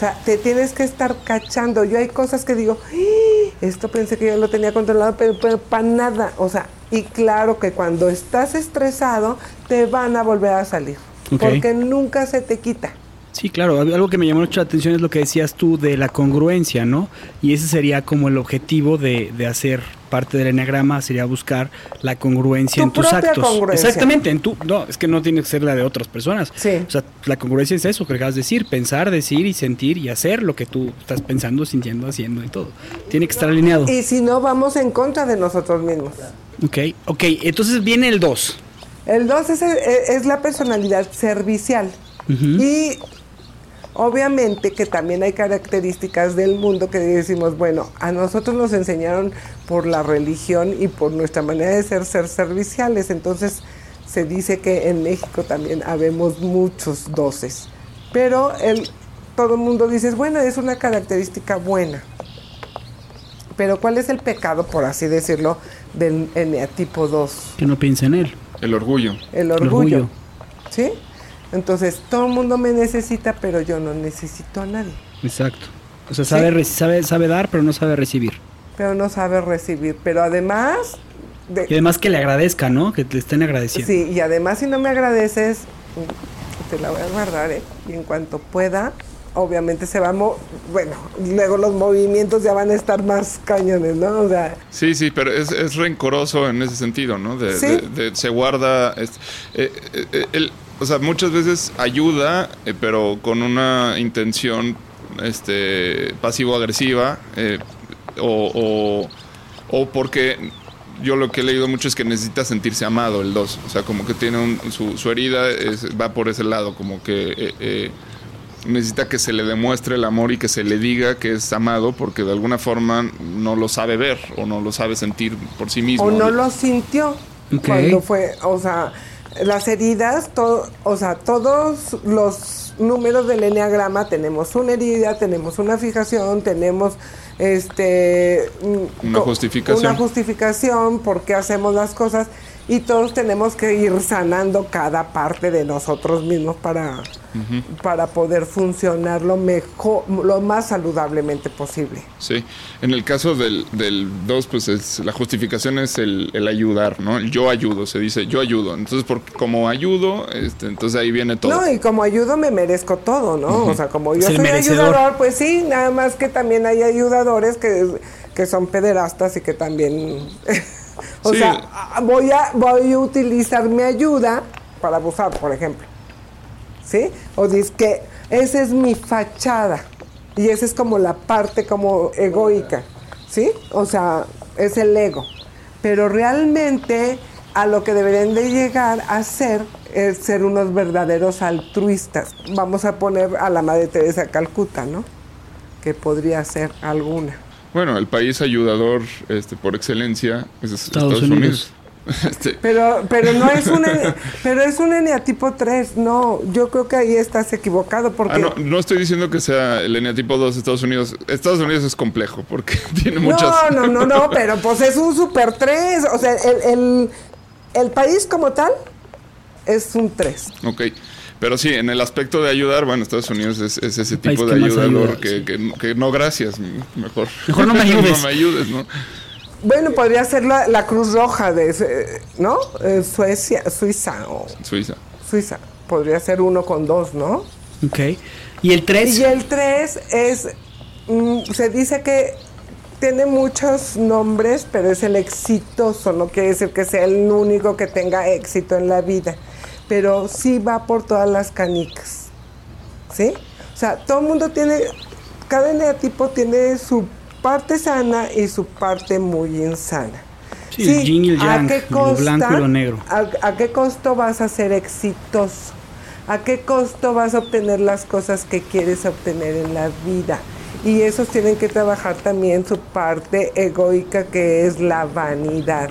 O sea, te tienes que estar cachando. Yo hay cosas que digo, "Ih, esto pensé que yo lo tenía controlado, pero, para nada. O sea, y claro que cuando estás estresado, te van a volver a salir. Porque nunca se te quita. Sí, claro, algo que me llamó mucho la atención es lo que decías tú de la congruencia, ¿no? Y ese sería como el objetivo de, de hacer parte del enneagrama, sería buscar la congruencia Tu en tus actos. congruencia. Exactamente, en tu, no, es que no tiene que ser la de otras personas. Sí. O sea, la congruencia es eso que acabas de decir, pensar, decir y sentir y hacer lo que tú estás pensando, sintiendo, haciendo y todo. Tiene que estar alineado. Y si no, vamos en contra de nosotros mismos. Ok, ok, entonces viene el 2. El 2 es, es la personalidad servicial. Y obviamente que también hay características del mundo que decimos, bueno, a nosotros nos enseñaron por la religión y por nuestra manera de ser, ser serviciales. Entonces se dice que en México también habemos muchos doces. Pero el, todo el mundo dice, bueno, es una característica buena. Pero ¿cuál es el pecado, por así decirlo, del eneatipo 2? Que no piensa en él. El orgullo. El El orgullo. orgullo. ¿Sí? Entonces, todo el mundo me necesita, pero yo no necesito a nadie. Exacto. O sea, sabe, sabe, sabe dar, pero no sabe recibir. Pero no sabe recibir. Pero además, de- Y además que le agradezca, ¿no? Que te estén agradeciendo. sí, y además si no me agradeces, te la voy a guardar, ¿eh? Y en cuanto pueda, obviamente se va a... mo- bueno, luego los movimientos ya van a estar más cañones, ¿no? O sea, Sí, sí, pero es, es rencoroso en ese sentido, ¿no? De, Sí. de- de- se guarda, es- eh, eh, eh, el- o sea, muchas veces ayuda, eh, pero con una intención este, pasivo-agresiva, eh, o, o- o porque yo lo que he leído mucho es que necesita sentirse amado el 2. O sea, como que tiene un, su, su herida va por ese lado, como que eh, eh, necesita que se le demuestre el amor y que se le diga que es amado porque de alguna forma no lo sabe ver o no lo sabe sentir por sí mismo. O no lo sintió cuando fue, o sea, las heridas, todo, o sea, todos los números del enneagrama tenemos una herida, tenemos una fijación, tenemos este una justificación. Una justificación por qué hacemos las cosas y todos tenemos que ir sanando cada parte de nosotros mismos para para poder funcionar lo mejor, lo más saludablemente posible. Sí, en el caso del 2, pues es, la justificación es el, ayudar, ¿no? El yo ayudo, se dice yo ayudo. Entonces, porque como ayudo, este, entonces ahí viene todo. No, y como ayudo me merezco todo, ¿no? O sea, como yo soy ayudador, pues sí, nada más que también hay ayudadores que, que son pederastas y que también... o sea, voy a, voy a utilizar mi ayuda para abusar, por ejemplo. ¿sí? O dice que esa es mi fachada y esa es como la parte como egoica, ¿sí? O sea, es el ego. Pero realmente a lo que deberían de llegar a ser es ser unos verdaderos altruistas. Vamos a poner a la Madre Teresa Calcuta, ¿no? Que podría ser alguna. Bueno, el país ayudador este, por excelencia es Estados, Unidos. [laughs] Este. Pero, pero no es un [laughs] pero es un eneatipo 3, no, yo creo que ahí estás equivocado porque ah, no, estoy diciendo que sea el eneatipo 2 de Estados Unidos. Estados Unidos es complejo porque [laughs] tiene muchas No, no, no, no, pero pues es un super 3, o sea, el, el, país como tal es un 3. Ok. Pero sí, en el aspecto de ayudar, bueno, Estados Unidos es, ese tipo de ayudador que, que, no, gracias, mejor. Mejor no me [laughs] ayudes. no me ayudes, ¿no? Bueno, podría ser la, Cruz Roja de, ¿no? Eh, Suecia, Suiza. O Suiza. Suiza. Podría ser uno con dos, ¿no? Ok. ¿Y el 3? Y el 3 es, mm, se dice que tiene muchos nombres, pero es el exitoso, no quiere decir que sea el único que tenga éxito en la vida, pero sí va por todas las canicas, ¿sí? O sea, todo el mundo tiene, cada neatipo tiene su parte sana y su parte muy insana. Sí, el yin y el yang, lo blanco y lo negro. A, qué costo vas a ser exitoso? ¿A qué costo vas a obtener las cosas que quieres obtener en la vida? Y esos tienen que trabajar también su parte egoica que es la vanidad.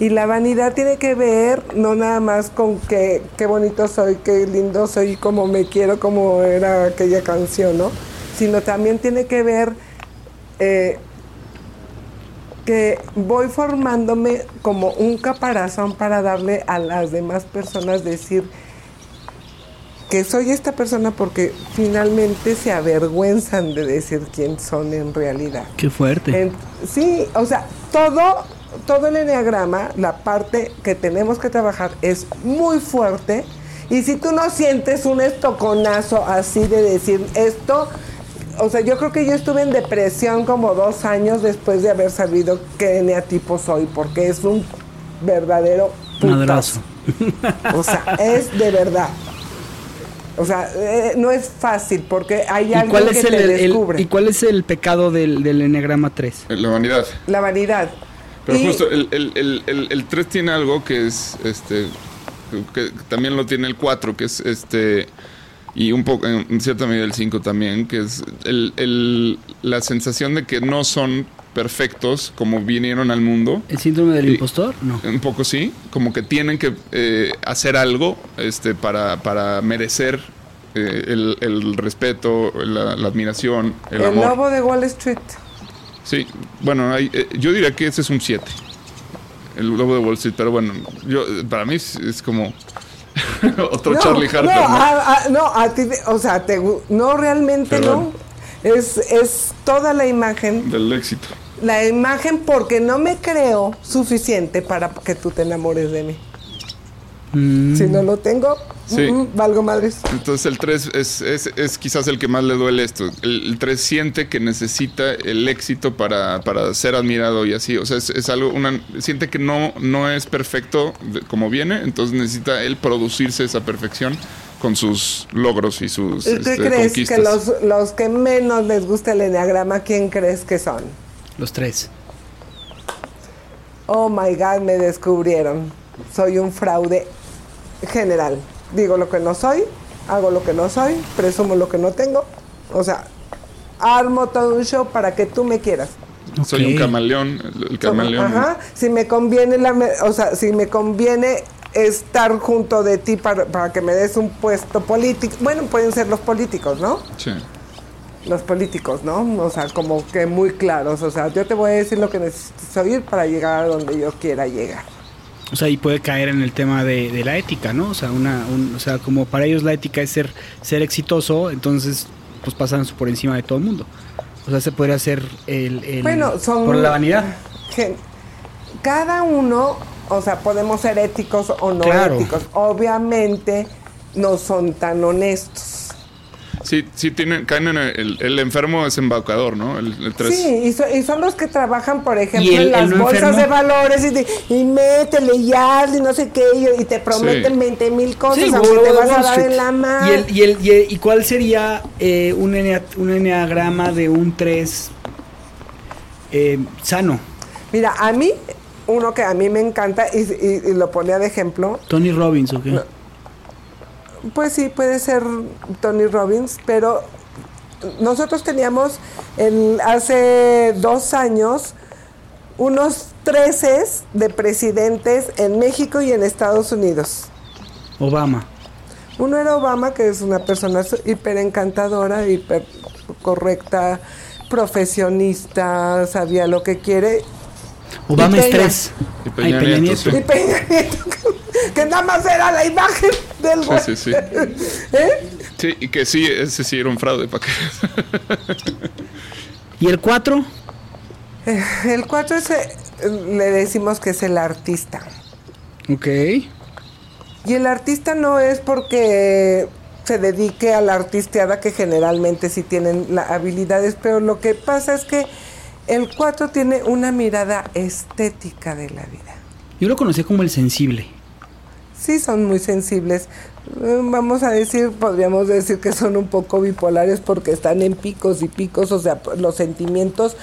Y la vanidad tiene que ver no nada más con que qué bonito soy, qué lindo soy, como me quiero, como era aquella canción, ¿no? Sino también tiene que ver eh, que voy formándome como un caparazón para darle a las demás personas decir que soy esta persona porque finalmente se avergüenzan de decir quién son en realidad. Qué fuerte. sí, o sea, todo, todo el enneagrama, la parte que tenemos que trabajar es muy fuerte. Y si tú no sientes un estoconazo así de decir esto, o sea, yo creo que yo estuve en depresión como dos años después de haber sabido qué eneatipo soy, porque es un verdadero putazo. O sea, es de verdad. O sea, eh, no es fácil porque hay algo que te descubre. ¿Y cuál es el pecado del, del Enneagrama 3? La vanidad. La vanidad. Pero justo el, el, el, el, 3 tiene algo que es, este, que también lo tiene el 4, que es este y un poco, en cierta medida el 5 también, que es el, la sensación de que no son perfectos como vinieron al mundo. ¿El síndrome del impostor? No. Un poco sí, como que tienen que eh, hacer algo este, para, para merecer eh, el, el, respeto, la, admiración, el, amor. El lobo de Wall Street. Sí, bueno, hay, eh, yo diría que ese es un 7. El lobo de Wall Street, pero bueno, yo, para mí es como [laughs] Otro Charlie Harper. No, A, ti, o sea, no realmente no. Es, es toda la imagen. Del éxito. La imagen porque no me creo suficiente para que tú te enamores de mí. Mm. Si no lo tengo, mm, valgo madres. Entonces el 3 es, es, es, quizás el que más le duele esto. El, 3 siente que necesita el éxito para, para ser admirado y así. O sea, es, algo, una, siente que no, no es perfecto como viene, entonces necesita él producirse esa perfección con sus logros y sus ¿Y este, crees que los, los que menos les gusta el enneagrama, quién crees que son? Los tres. oh my God, me descubrieron. Soy un fraude general. Digo lo que no soy, hago lo que no soy, presumo lo que no tengo. O sea, armo todo un show para que tú me quieras. Soy un camaleón, el, camaleón. Ajá, si me conviene, la, o sea, si me conviene estar junto de ti para, para, que me des un puesto político. Bueno, pueden ser los políticos, ¿no? Sí. Los políticos, ¿no? O sea, como que muy claros. O sea, yo te voy a decir lo que necesitas oír para llegar a donde yo quiera llegar. O sea, y puede caer en el tema de, la ética, ¿no? O sea, una, o sea, como para ellos la ética es ser, ser exitoso, entonces pues pasan por encima de todo el mundo. O sea, se podría hacer el, bueno, son, por la vanidad. Cada uno, o sea, podemos ser éticos o no éticos. Obviamente no son tan honestos. Sí, sí tienen, caen en el, el enfermo es embaucador, ¿no? El, Sí, y, son los que trabajan, por ejemplo, en las bolsas de valores y, y métele y y no sé qué, y, te prometen 20 mil cosas, sí, aunque te vas a dar en la mano. ¿Y, el, y, cuál sería eh, un, un enneagrama de un 3 eh, sano? Mira, a mí, uno que a mí me encanta y, lo ponía de ejemplo. Tony Robbins, ¿o qué? Pues sí, puede ser Tony Robbins, pero nosotros teníamos hace dos años unos 13 de presidentes en México y en Estados Unidos. Obama. Uno era Obama, que es una persona hiper encantadora, hiper correcta, profesionista, sabía lo que quiere. Obama es tres. Y Peña, Nieto. Y Peña Nieto [laughs] que nada más era la imagen del güey. Sí, sí, sí. [laughs] ¿Eh? Sí, y que sí, ese sí era un fraude, ¿para qué? ¿Y el 4? Eh, el 4 es, eh, le decimos que es el artista. Ok. Y el artista no es porque se dedique a la artisteada, que generalmente sí tienen las habilidades, pero lo que pasa es que el 4 tiene una mirada estética de la vida. Yo lo conocí como el sensible sí son muy sensibles. Eh, vamos a decir, podríamos decir que son un poco bipolares porque están en picos y picos, o sea, los sentimientos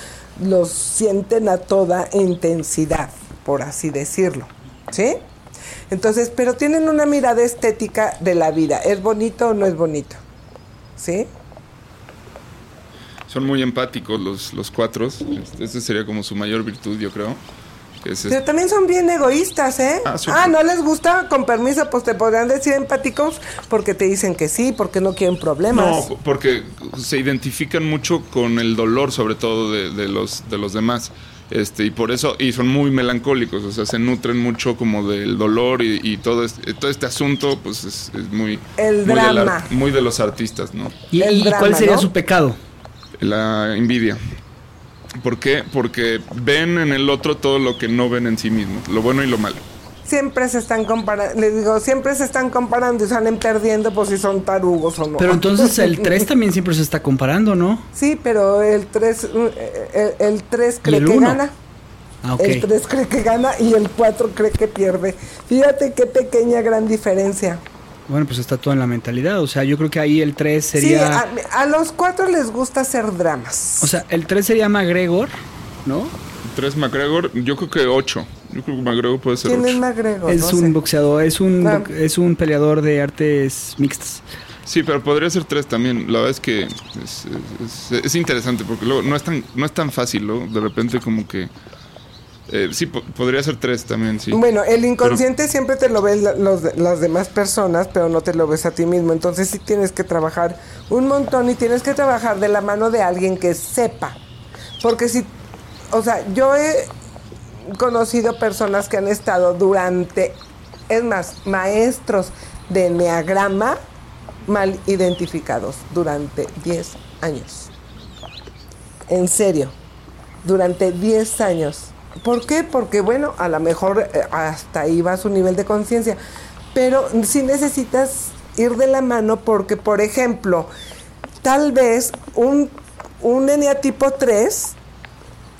los sienten a toda intensidad, por así decirlo. ¿Sí? Entonces, pero tienen una mirada estética de la vida. ¿Es bonito o no es bonito? ¿Sí? Son muy empáticos los, los cuatro. Esa sería como su mayor virtud, yo creo. Pero también son bien egoístas, ¿eh? Ah, ah, no les gusta, con permiso, pues te podrían decir empáticos porque te dicen que sí, porque no quieren problemas. No, porque se identifican mucho con el dolor, sobre todo de, los, de los demás. Este, y por eso, y son muy melancólicos, o sea, se nutren mucho como del dolor y, todo, este, todo este asunto, pues es, muy, el muy, drama. De muy de los artistas, ¿no? ¿Y, cuál sería su pecado? La envidia. ¿Por qué? Porque ven en el otro todo lo que no ven en sí mismo, lo bueno y lo malo. Siempre se están comparando, les digo, siempre se están comparando y salen perdiendo por si son tarugos o no. Pero entonces el [laughs] 3 también siempre se está comparando, ¿no? Sí, pero el 3 el, 3 cree que gana. Ah, El 3 cree que gana y el 4 cree que pierde. Fíjate qué pequeña gran diferencia. Bueno, pues está todo en la mentalidad. O sea, yo creo que ahí el 3 sería. Sí, a, los 4 les gusta hacer dramas. O sea, el 3 sería McGregor, ¿no? 3 McGregor, yo creo que 8. Yo creo que McGregor puede ser ¿Quién es McGregor? Es un boxeador, es un, es un peleador de artes mixtas. Sí, pero podría ser 3 también. La verdad es que es, interesante porque luego no es tan, no es tan fácil, ¿no? De repente como que eh, sí, podría ser tres también, sí. Bueno, el inconsciente siempre te lo ves las demás personas, pero no te lo ves a ti mismo. Entonces sí tienes que trabajar un montón y tienes que trabajar de la mano de alguien que sepa. Porque si, o sea, yo he conocido personas que han estado durante, es más, maestros de enneagrama mal identificados durante 10 años. En serio, durante 10 años ¿Por qué? Porque, bueno, a lo mejor eh, hasta ahí va su nivel de conciencia. Pero sí necesitas ir de la mano porque, por ejemplo, tal vez un, un tipo 3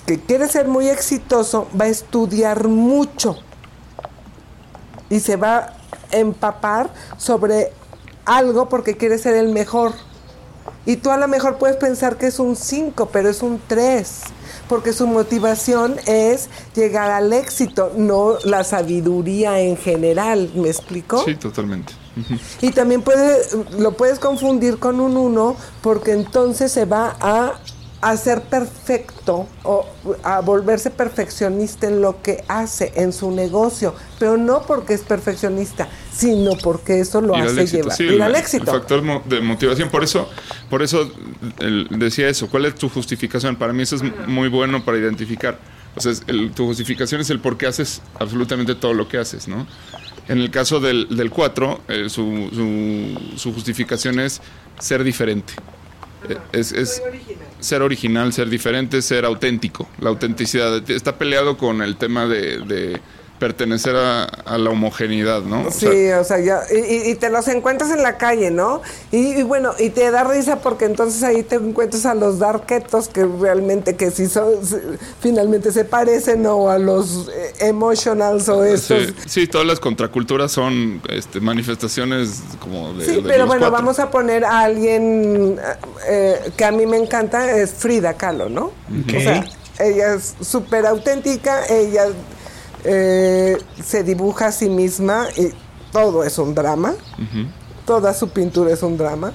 que quiere ser muy exitoso va a estudiar mucho y se va a empapar sobre algo porque quiere ser el mejor. Y tú a lo mejor puedes pensar que es un 5, pero es un 3 porque su motivación es llegar al éxito, no la sabiduría en general, ¿me explico? Sí, totalmente. Y también puede, lo puedes confundir con un uno porque entonces se va a a ser perfecto o a volverse perfeccionista en lo que hace en su negocio, pero no porque es perfeccionista, sino porque eso lo hace llevar ir al éxito. El factor de motivación, por eso, por eso decía eso. ¿Cuál es tu justificación? Para mí eso es muy bueno para identificar. O sea, tu justificación es el por qué haces absolutamente todo lo que haces, ¿no? En el caso del 4, eh, su, su, su justificación es ser diferente. Es, es ser original, ser diferente, ser auténtico. La autenticidad está peleado con el tema de pertenecer a, la homogeneidad, ¿no? sí, o sea, ya, y, te los encuentras en la calle, ¿no? Y, bueno, y te da risa porque entonces ahí te encuentras a los darketos que realmente que sí son, finalmente se parecen o a los eh, emotionals o estos. Sí, sí, todas las contraculturas son este, manifestaciones como de... Sí, pero bueno, vamos a poner a alguien eh, que a mí me encanta, es Frida Kahlo, ¿no? O sea, ella es súper auténtica, ella eh, se dibuja a sí misma y todo es un drama. Toda su pintura es un drama.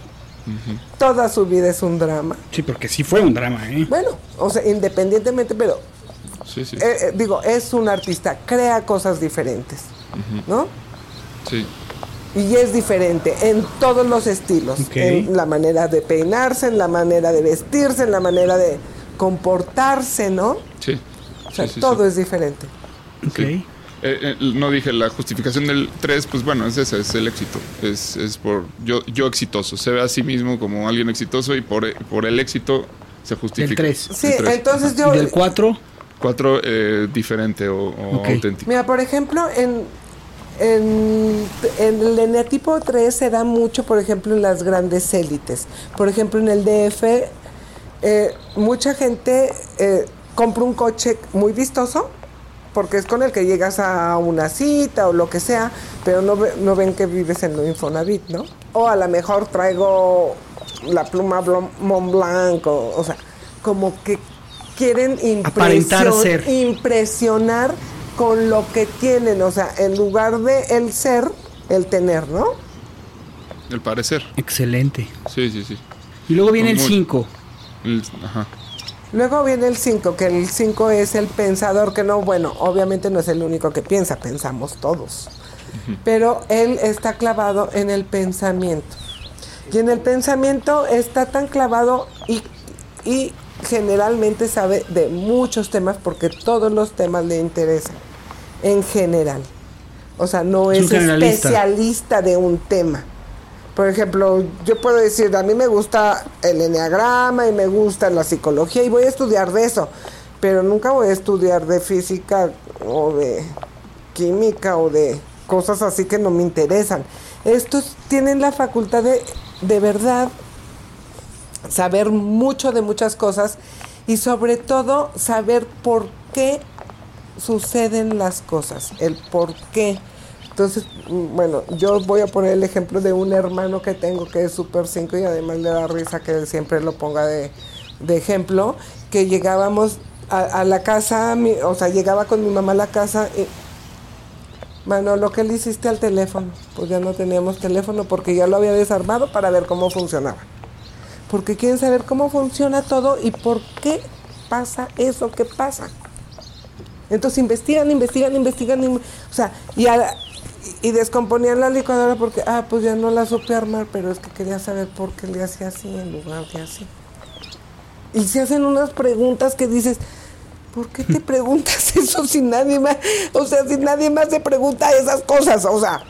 Toda su vida es un drama. Sí, porque sí fue un drama, ¿eh? Bueno, o sea, independientemente, pero sí, sí. Eh, digo, es un artista, crea cosas diferentes, ¿no? Sí. Y es diferente en todos los estilos, en la manera de peinarse, en la manera de vestirse, en la manera de comportarse, ¿no? Sí. O sea, todo es diferente. Eh, eh, no dije la justificación del 3, pues bueno, es esa, es el éxito. Es, es por yo, yo exitoso. Se ve a sí mismo como alguien exitoso y por, por el éxito se justifica. El 3. Sí, entonces yo. ¿Y del 4? 4 eh, diferente o, auténtico. Mira, por ejemplo, en, en, en, el eneatipo 3 se da mucho, por ejemplo, en las grandes élites. Por ejemplo, en el DF, eh, mucha gente eh, compra un coche muy vistoso porque es con el que llegas a una cita o lo que sea, pero no, no ven que vives en lo Infonavit, ¿no? O a lo mejor traigo la pluma Mont Blanc, o, sea, como que quieren impresionar, impresionar con lo que tienen, o sea, en lugar de el ser, el tener, ¿no? El parecer. Excelente. Sí, sí, sí. Y luego viene el 5. Ajá. Luego viene el 5, que el 5 es el pensador, que no, bueno, obviamente no es el único que piensa, pensamos todos. Pero él está clavado en el pensamiento. Y en el pensamiento está tan clavado y, y generalmente sabe de muchos temas porque todos los temas le interesan, en general. O sea, no es especialista de un tema. Por ejemplo, yo puedo decir, a mí me gusta el enneagrama y me gusta la psicología y voy a estudiar de eso, pero nunca voy a estudiar de física o de química o de cosas así que no me interesan. Estos tienen la facultad de, de verdad, saber mucho de muchas cosas y sobre todo saber por qué suceden las cosas, el por qué. Entonces, mm, bueno, yo voy a poner el ejemplo de un hermano que tengo que es súper 5 y además le da risa que siempre lo ponga de, ejemplo, que llegábamos a, la casa, o sea, llegaba con mi mamá a la casa y, bueno, lo que le hiciste al teléfono, pues ya no teníamos teléfono porque ya lo había desarmado para ver cómo funcionaba. Porque quieren saber cómo funciona todo y por qué pasa eso que pasa. Entonces investigan, investigan, investigan, o sea, y a, y descomponían la licuadora porque, ah, pues ya no la supe armar, pero es que quería saber por qué le hacía así en lugar de así. Y se hacen unas preguntas que dices, ¿por qué te [laughs] preguntas eso si nadie más, o sea, si nadie más te pregunta esas cosas? O sea,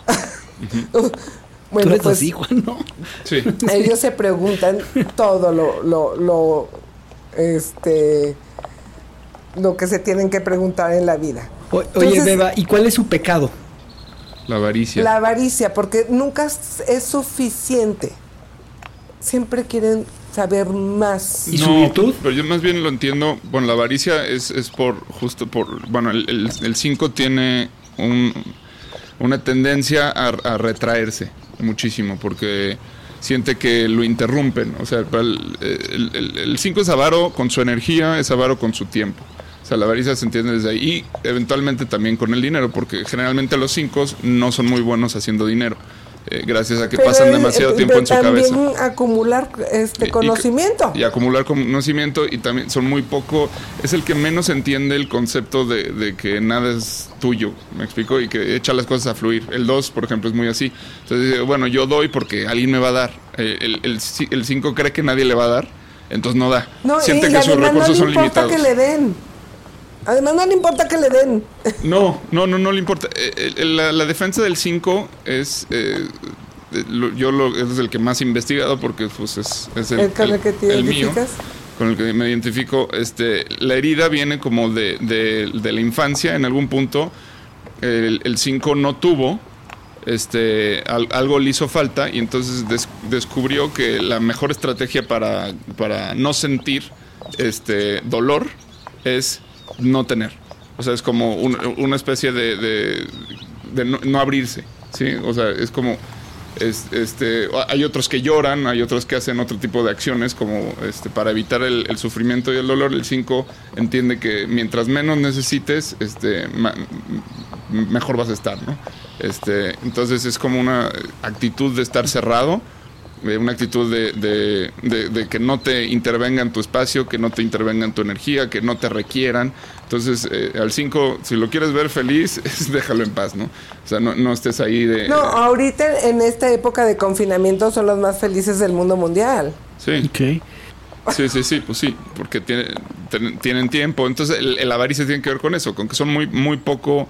[laughs] bueno, pues ¿no? Sí. Ellos se preguntan todo lo, lo, lo, este, lo que se tienen que preguntar en la vida. oye, Beba, ¿y cuál es su pecado? La avaricia. La avaricia, porque nunca es suficiente. Siempre quieren saber más. ¿Y su virtud? Pero yo más bien lo entiendo. Bueno, la avaricia es, es por, justo por. Bueno, el 5 tiene un, una tendencia a, retraerse muchísimo, porque siente que lo interrumpen. O sea, el 5 es avaro con su energía, es avaro con su tiempo. O sea, la avaricia se entiende desde ahí. Y eventualmente también con el dinero, porque generalmente los 5 no son muy buenos haciendo dinero. Eh, gracias a que pasan demasiado eh, tiempo en su cabeza. También acumular este conocimiento. Y, acumular conocimiento y también son muy poco, es el que menos entiende el concepto de, que nada es tuyo, me explico, y que echa las cosas a fluir. El 2, por ejemplo, es muy así. Entonces, bueno, yo doy porque alguien me va a dar. Eh, el 5 cree que nadie le va a dar, entonces no da. Siente que sus recursos son limitados. que le den. Además no le importa que le den. No, no, no, no le importa. Eh, la, defensa del 5 es... Eh, yo lo, es el que más he investigado porque pues es, el, con el, que te mío, con el que me identifico. Este, la herida viene como de, de, la infancia en algún punto. El 5 no tuvo, este, algo le hizo falta y entonces descubrió que la mejor estrategia para, para no sentir este, dolor es no tener. O sea, es como una especie de, de, no, abrirse, ¿sí? O sea, es como... este, hay otros que lloran, hay otros que hacen otro tipo de acciones como este, para evitar el, sufrimiento y el dolor. El 5 entiende que mientras menos necesites, este, mejor vas a estar, ¿no? Este, entonces es como una actitud de estar cerrado una actitud de, de, que no te intervengan tu espacio, que no te intervengan tu energía, que no te requieran. Entonces, eh, al 5, si lo quieres ver feliz, [laughs] déjalo en paz, ¿no? O sea, no, estés ahí de... No, ahorita en esta época de confinamiento son los más felices del mundo mundial. Sí. Sí, sí, sí, pues sí, porque tienen tiempo. Entonces, el, el avaricia tiene que ver con eso, con que son muy, muy poco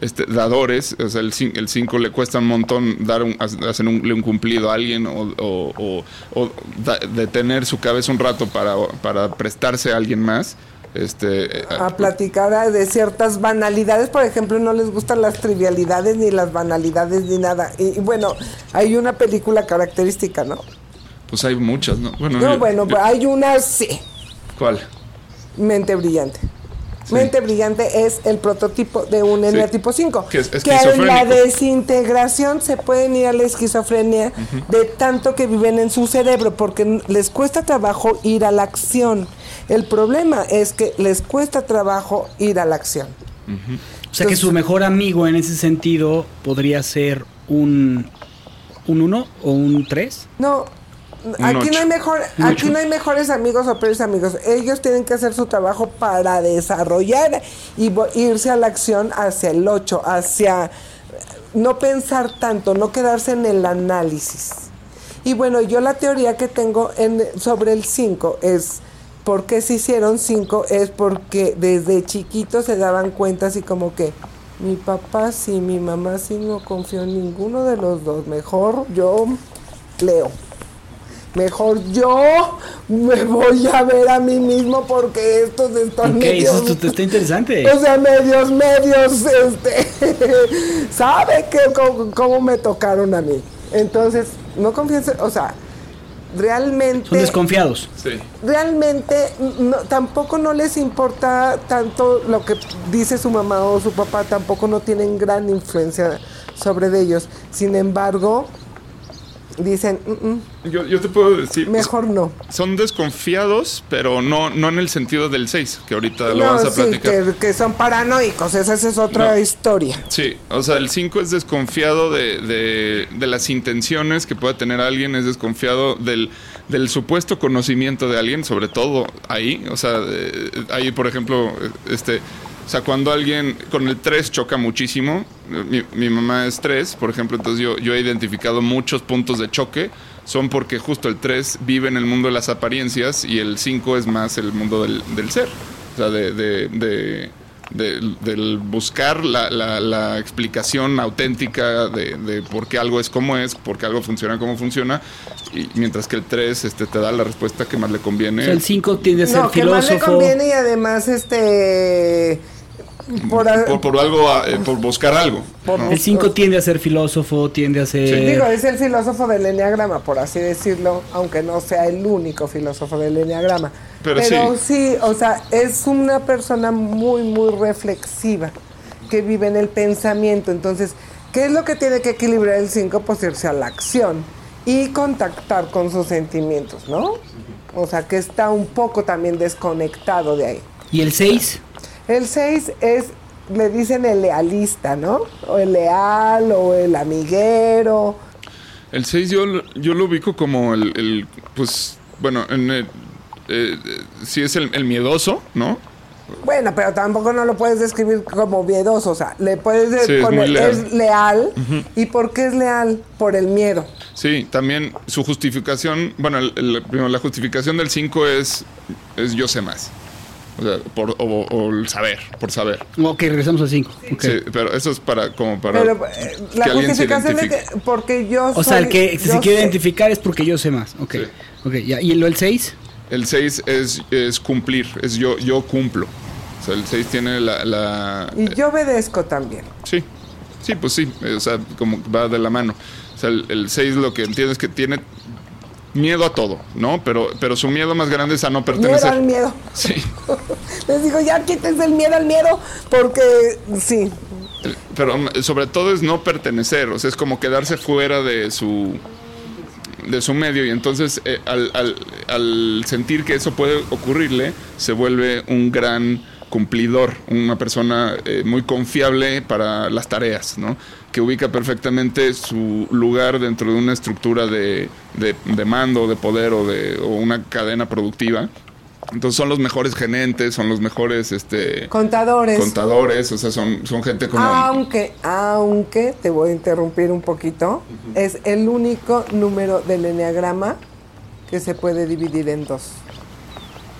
este, dadores, o sea, el 5 le cuesta un montón dar un, hacer un, cumplido a alguien o, detener su cabeza un rato para, para prestarse a alguien más. Este, eh, a platicar de ciertas banalidades, por ejemplo, no les gustan las trivialidades ni las banalidades ni nada. Y, bueno, hay una película característica, ¿no? Pues hay muchas, ¿no? Bueno, no, bueno, hay una sí. ¿Cuál? Mente brillante. Mente brillante es el prototipo de un tipo 5. Que, es que en la desintegración se pueden ir a la esquizofrenia de tanto que viven en su cerebro porque les cuesta trabajo ir a la acción. El problema es que les cuesta trabajo ir a la acción. o sea que su mejor amigo en ese sentido podría ser un un 1 o un 3? No, aquí no hay mejor, aquí no hay mejores amigos o peores amigos. Ellos tienen que hacer su trabajo para desarrollar y irse a la acción hacia el 8, hacia no pensar tanto, no quedarse en el análisis. Y bueno, yo la teoría que tengo en, sobre el 5 es por qué se hicieron 5 es porque desde chiquitos se daban cuenta así como que mi papá sí, mi mamá sí no confío en ninguno de los dos. Mejor yo leo. Mejor yo me voy a ver a mí mismo porque estos están okay, medios... eso está interesante. [laughs] O sea, medios, medios, este... [laughs] ¿Sabe que cómo, me tocaron a mí? Entonces, no confíense, o sea, realmente... Son desconfiados. Sí. Realmente tampoco no les importa tanto lo que dice su mamá o su papá, tampoco no tienen gran influencia sobre ellos. Sin embargo, dicen, mm, mm, yo, te puedo decir. Mejor no. Son desconfiados, pero no, no en el sentido del 6, que ahorita lo vamos a platicar. Que, son paranoicos, esa, es otra historia. Sí, o sea, el 5 es desconfiado de, de, las intenciones que pueda tener alguien, es desconfiado del, del supuesto conocimiento de alguien, sobre todo ahí. O sea, ahí, por ejemplo, este o sea, cuando alguien con el 3 choca muchísimo, mi, mamá es 3, por ejemplo, entonces yo, yo he identificado muchos puntos de choque, son porque justo el 3 vive en el mundo de las apariencias y el 5 es más el mundo del, del ser. O sea, de, de, de del buscar la, la, explicación auténtica de, de, por qué algo es como es, por qué algo funciona como funciona, y mientras que el 3 este, te da la respuesta que más le conviene. el 5 tiende a ser no, filósofo. Que más le conviene y además este por, algo, eh, por buscar algo. El 5 tiende a ser filósofo, tiende a ser... Digo, es el filósofo del Enneagrama, por así decirlo, aunque no sea el único filósofo del Enneagrama. Pero, sí. o sea, es una persona muy, muy reflexiva, que vive en el pensamiento. Entonces, ¿qué es lo que tiene que equilibrar el 5? Pues irse a la acción. y contactar con sus sentimientos, ¿no? O sea, que está un poco también desconectado de ahí. ¿Y el 6? El 6 es, le dicen el lealista, ¿no? O el leal o el amiguero. El 6 yo, yo lo ubico como el, el pues, bueno, en el, eh, sí es el, el miedoso, ¿no? Bueno, pero tampoco no lo puedes describir como miedoso, o sea, le puedes Sí, es leal. es leal. ¿Y por qué es leal? Por el miedo. Sí, también su justificación, bueno, el- la justificación del 5 es, es yo sé más. O sea, por, o, o el saber, por saber. Ok, regresamos al 5. Sí, pero eso es para, como para Pero eh, la que alguien se justificación identifique. que porque yo O sea, el que yo se quiere identificar es porque yo sé más. Ok, Sí. ok, ya. ¿Y lo el 6? El 6 es, es cumplir, es yo, yo cumplo. O sea, el 6 tiene la... la- Y yo obedezco también. Sí, sí, pues sí, o sea, como va de la mano. O sea, el 6 lo que entiende es que tiene miedo a todo, ¿no? Pero, pero su miedo más grande es a no Miedo pertenecer. al miedo. Sí, [laughs] Les digo, ya quítense el miedo al miedo, porque sí. pero mm, sobre todo es no pertenecer, o sea, es como quedarse fuera de su de su medio y entonces eh, al, al- al sentir que eso puede ocurrirle se vuelve un gran cumplidor, una persona eh, muy confiable para las tareas, ¿no? Que ubica perfectamente su lugar dentro de una estructura de, de, de mando, de poder o de o una cadena productiva. Entonces son los mejores gerentes, son los mejores este, Contadores. contadores, o sea, son, son gente como... Aunque, aunque, te voy a interrumpir un poquito, es el único número del enneagrama que se puede dividir en dos.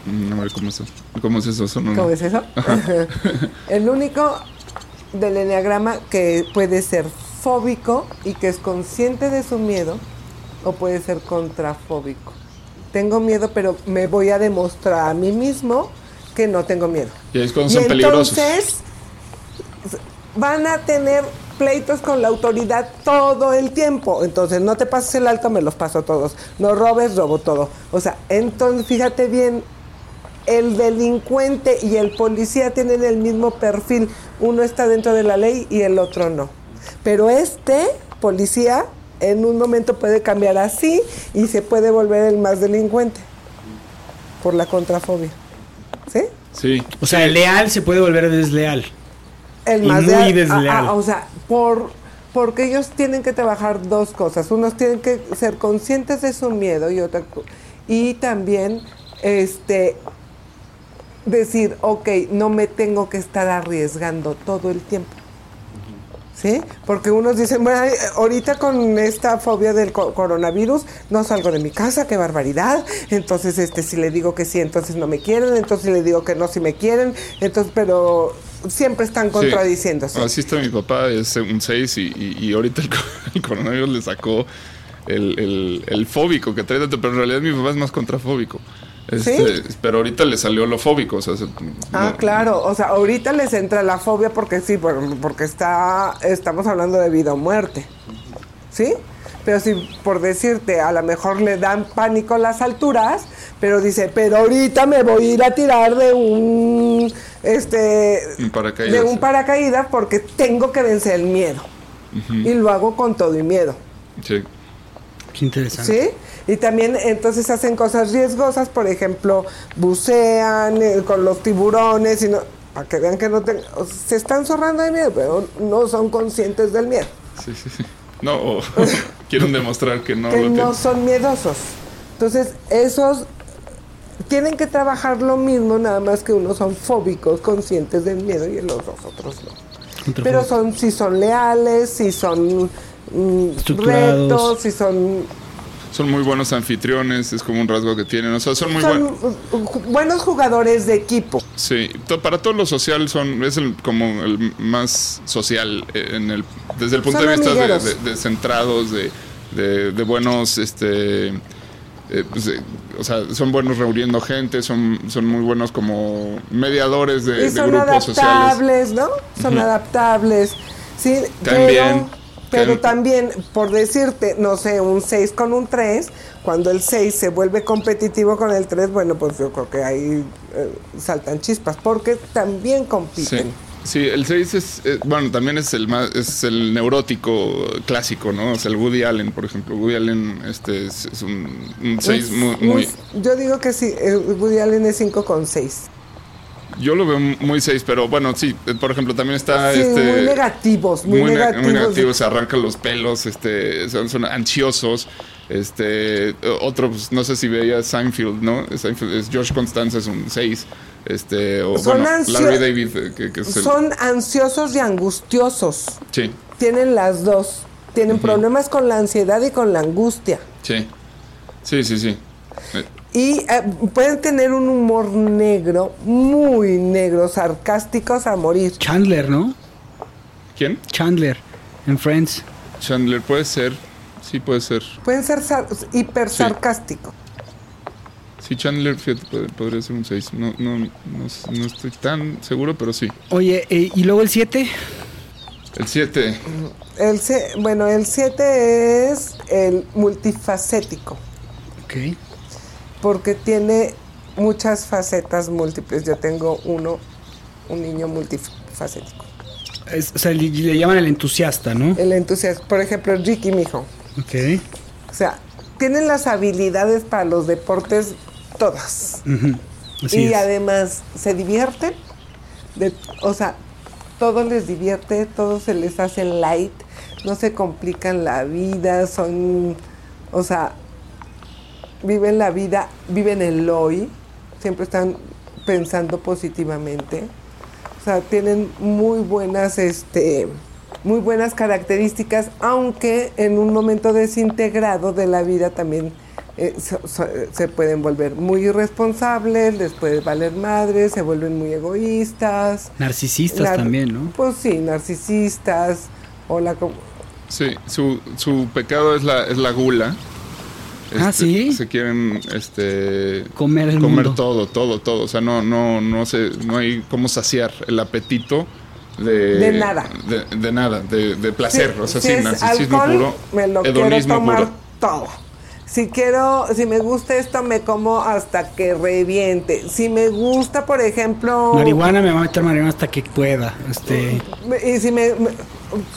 Mm, A ver, ¿cómo es eso? ¿Cómo es eso? ¿Cómo es eso? [laughs] el único del enneagrama que puede ser fóbico y que es consciente de su miedo o puede ser contrafóbico. Tengo miedo, pero me voy a demostrar a mí mismo que no tengo miedo. Y es cuando Y son peligrosos. entonces van a tener pleitos con la autoridad todo el tiempo. Entonces, no te pases el alto, me los paso todos. No robes, robo todo. O sea, entonces, fíjate bien, el delincuente y el policía tienen el mismo perfil. Uno está dentro de la ley y el otro no. Pero este policía en un momento puede cambiar así y se puede volver el más delincuente por la contrafobia. ¿Sí? Sí. O sea, el leal se puede volver desleal. El Y más muy de- desleal. ah, ah, o sea, por porque ellos tienen que trabajar dos cosas. Unos tienen que ser conscientes de su miedo y otra y también este decir, ok, no me tengo que estar arriesgando todo el tiempo. ¿Sí? Porque unos dicen, bueno, ahorita con esta fobia del co- coronavirus no salgo de mi casa, qué barbaridad. Entonces, este, si le digo que sí, entonces no me quieren, entonces si le digo que no, si me quieren. Entonces, pero siempre están contradiciéndose. Sí. Así está mi papá, es un 6 y, y- y ahorita el, co- el coronavirus le sacó el, el- el fóbico que trae dentro, pero en realidad mi papá es más contrafóbico. Este, Pero ahorita le salió lo fóbico. O sea, se- Ah, no- claro, o sea, ahorita les entra la fobia porque sí, por- porque está, estamos hablando de vida o muerte, ¿sí? Pero si por decirte, a lo mejor le dan pánico las alturas, pero dice, pero ahorita me voy a ir a tirar de un, este, Un paracaídas. de un paracaídas porque tengo que vencer el miedo. Y lo hago con todo y miedo. Sí. Qué interesante. ¿Sí? Y también entonces hacen cosas riesgosas, por ejemplo, bucean eh, con los tiburones y no, para que vean que no ten- o sea, se están zorrando de miedo, pero no son conscientes del miedo, Sí, sí, sí. No, o [laughs] quieren demostrar que no que lo no tienen. son miedosos. Entonces, esos tienen que trabajar lo mismo, nada más que unos son fóbicos, conscientes del miedo y los dos otros no. Pero son, si son leales, si son mm, rectos, si son Son muy buenos anfitriones, es como un rasgo que tienen. O sea, son muy son buenos. buenos jugadores de equipo. Sí, para todo lo social son es el, como el más social eh, en el desde el punto Son de vista de, amigueros. de- de centrados, de, de- buenos, este, eh, pues, eh, o sea, son buenos reuniendo gente, son, son muy buenos como mediadores de, y de son grupos sociales. adaptables, ¿no? Son adaptables. Sí, También, pero, pero tam- también, por decirte, no sé, un 6 con un 3, cuando el 6 se vuelve competitivo con el 3, bueno, pues yo creo que ahí eh, saltan chispas, porque también compiten. Sí, Sí, el 6 es, eh, bueno, también es el más, es el neurótico clásico, ¿no? O sea, el Woody Allen, por ejemplo. Woody Allen este, es, es un 6 muy, muy, Yo digo que sí, Woody Allen es 5 con 6. Yo lo veo muy 6, pero bueno, sí, eh, por ejemplo, también está Sí, este... muy negativos, muy, muy, ne- negativos. muy negativos, se arrancan los pelos, este, son, son ansiosos. Este, otro, pues, no sé si veía Seinfeld, ¿no? Seinfeld es George Constanza es un 6. Este, o Son bueno, Larry David, eh, que, que es el- Son ansiosos y angustiosos. Sí, Tienen las dos. Tienen problemas con la ansiedad y con la angustia. sí. Sí, sí, sí. Y eh, pueden tener un humor negro, muy negro, sarcásticos a morir. Chandler, ¿no? ¿Quién? Chandler en Friends. Chandler, puede ser. Sí, puede ser. Pueden ser sar- hiper Sí. sarcásticos. Sí, Chandler, fíjate, pod- podría ser un 6. No, no, no, no estoy tan seguro, pero sí. Oye, eh, ¿y luego el 7? El 7. El bueno, el 7 es el multifacético, Ok. Porque tiene muchas facetas múltiples. Yo tengo uno, un niño multifacético. Es- o sea, le, le llaman el entusiasta, ¿no? El entusiasmo, por ejemplo, Ricky, mi hijo. Ok. O sea, tienen las habilidades para los deportes todas. Así y es. además se divierten. De, o sea, todo les divierte, todo se les hace light, no se complican la vida, son, o sea, viven la vida, viven el hoy, siempre están pensando positivamente. O sea, tienen muy buenas, este, muy buenas características, aunque en un momento desintegrado de la vida también eh, so- so- se pueden volver muy irresponsables, les puede valer madre, se vuelven muy egoístas. Narcisistas Nar- también, ¿no? Pues sí, narcisistas, o la... Sí, su, su pecado es la, es la gula. Ah, Este, ¿sí? Se quieren este, Comer el comer mundo. todo, todo, todo. O sea, no, no, no, se, no hay cómo saciar el apetito de... De nada. De, de nada, de, de placer. Si- o sea, si sí, es narcisismo alcohol, puro. me lo quiero hedonismo tomar puro. todo. Si quiero, si me gusta esto, me como hasta que reviente. Si me gusta, por ejemplo... Marihuana me va a meter marihuana hasta que pueda. Este, Y si me, me-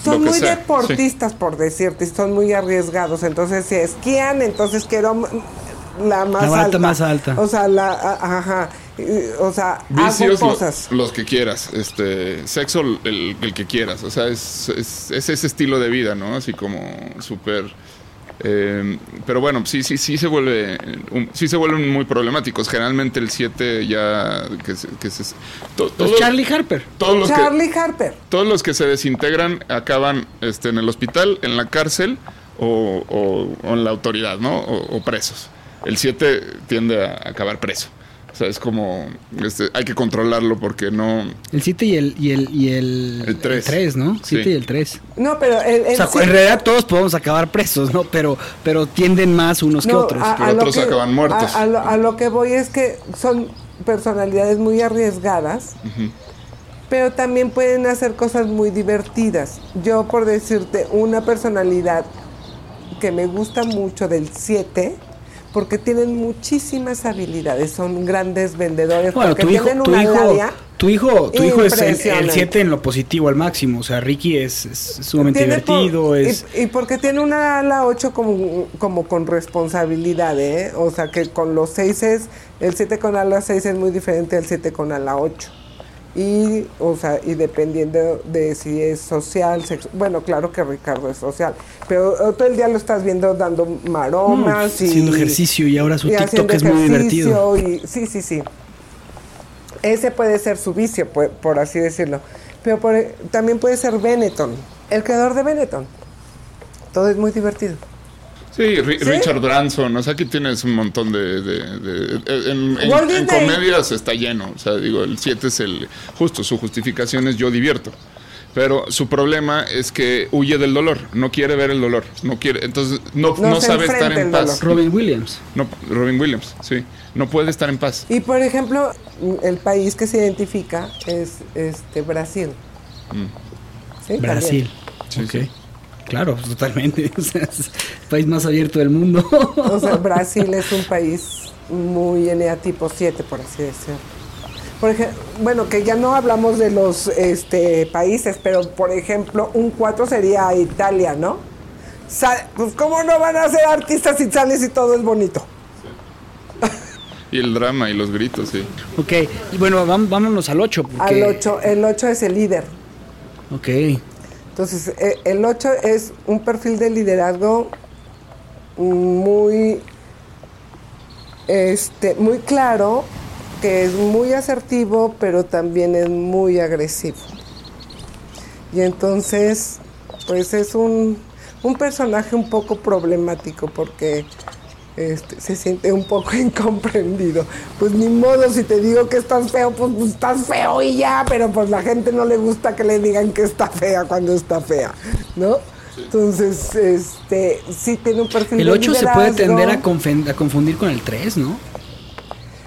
son muy sea, deportistas, por decirte, son muy arriesgados. Entonces, si esquían, entonces quiero la más La alta. más alta. O sea, la, ajá. O sea, Vicios hago lo- cosas. los que quieras, este sexo el, el que quieras, o sea, es, es, es ese estilo de vida, ¿no? Así como súper... eh, pero bueno, sí, sí, sí se vuelve, un- sí se vuelven muy problemáticos. Generalmente el 7 ya que se, que se- to- todo- Charlie Harper. todos los que Charlie Harper. todos los que se desintegran acaban este, en el hospital, en la cárcel o, o- o en la autoridad, ¿no? O, o presos. El 7 tiende a acabar preso. O sea, es como, este, hay que controlarlo porque no... El 7 y el, y el, y el, El tres. 3, ¿no? 7 Sí. y el 3. No, pero el, el O sea, sí- en realidad todos podemos acabar presos, ¿no? Pero, pero tienden más unos que otros. a- pero lo otros acaban muertos. A, a lo, a lo que voy es que son personalidades muy arriesgadas, pero también pueden hacer cosas muy divertidas. Yo, por decirte, una personalidad que me gusta mucho del 7, porque tienen muchísimas habilidades, son grandes vendedores, Bueno, porque tu hijo, tienen tu una hijo, tu hijo, tu hijo es el- el impresionante. 7 en lo positivo al máximo. O sea, Ricky es, es sumamente Tiene por- divertido. es, y, y porque tiene una ala 8 como, como con responsabilidad, ¿eh? O sea que con los 6 es, el 7 con ala 6 es muy diferente al 7 con ala 8. Y, o sea, y dependiendo de si es social, sexo- bueno, claro que Ricardo es social, pero todo el día lo estás viendo dando maromas No, y haciendo ejercicio y ahora su y TikTok es muy divertido. y- sí, sí, sí. Ese puede ser su vicio, por, por así decirlo. Pero por- también puede ser Benetton, el creador de Benetton. Todo es muy divertido. Sí, Ri- ¿Sí? Richard Branson, o sea, aquí tienes un montón de... de- de- en, en- en comedias está lleno, o sea, digo, el 7 es el... Justo, su justificación es yo divierto. Pero su problema es que huye del dolor, no quiere ver el dolor, no quiere, entonces no, No sabe estar en paz. dolor. Robin Williams. No, Robin Williams, sí, no puede estar en paz. Y por ejemplo, el país que se identifica es este Brasil. ¿Sí? También. Brasil. Sí, ok. sí. Claro, totalmente. [laughs] O sea, es el país más abierto del mundo. O sea, [laughs] Brasil es un país muy eneatipo 7, por así decirlo. Por ejemplo, bueno, que ya no hablamos de los este, países, pero por ejemplo, un 4 sería Italia, ¿no? Sa- pues cómo no van a ser artistas y sales y todo es bonito. Y el drama y los gritos, sí. Ok, y bueno, vámonos al 8. Al 8, el 8 es el líder. Ok. Entonces, eh, el 8 es un perfil de liderazgo muy, este, muy claro, que es muy asertivo, pero también es muy agresivo. Y entonces, pues es un, un personaje un poco problemático porque este, se siente un poco [laughs] incomprendido. Pues ni modo, si te digo que estás feo, pues, pues, estás feo y ya, pero pues la gente no le gusta que le digan que está fea cuando está fea, ¿no? Entonces, este, sí tiene un perfil El de 8 se puede tender a, confundir con el 3, ¿no?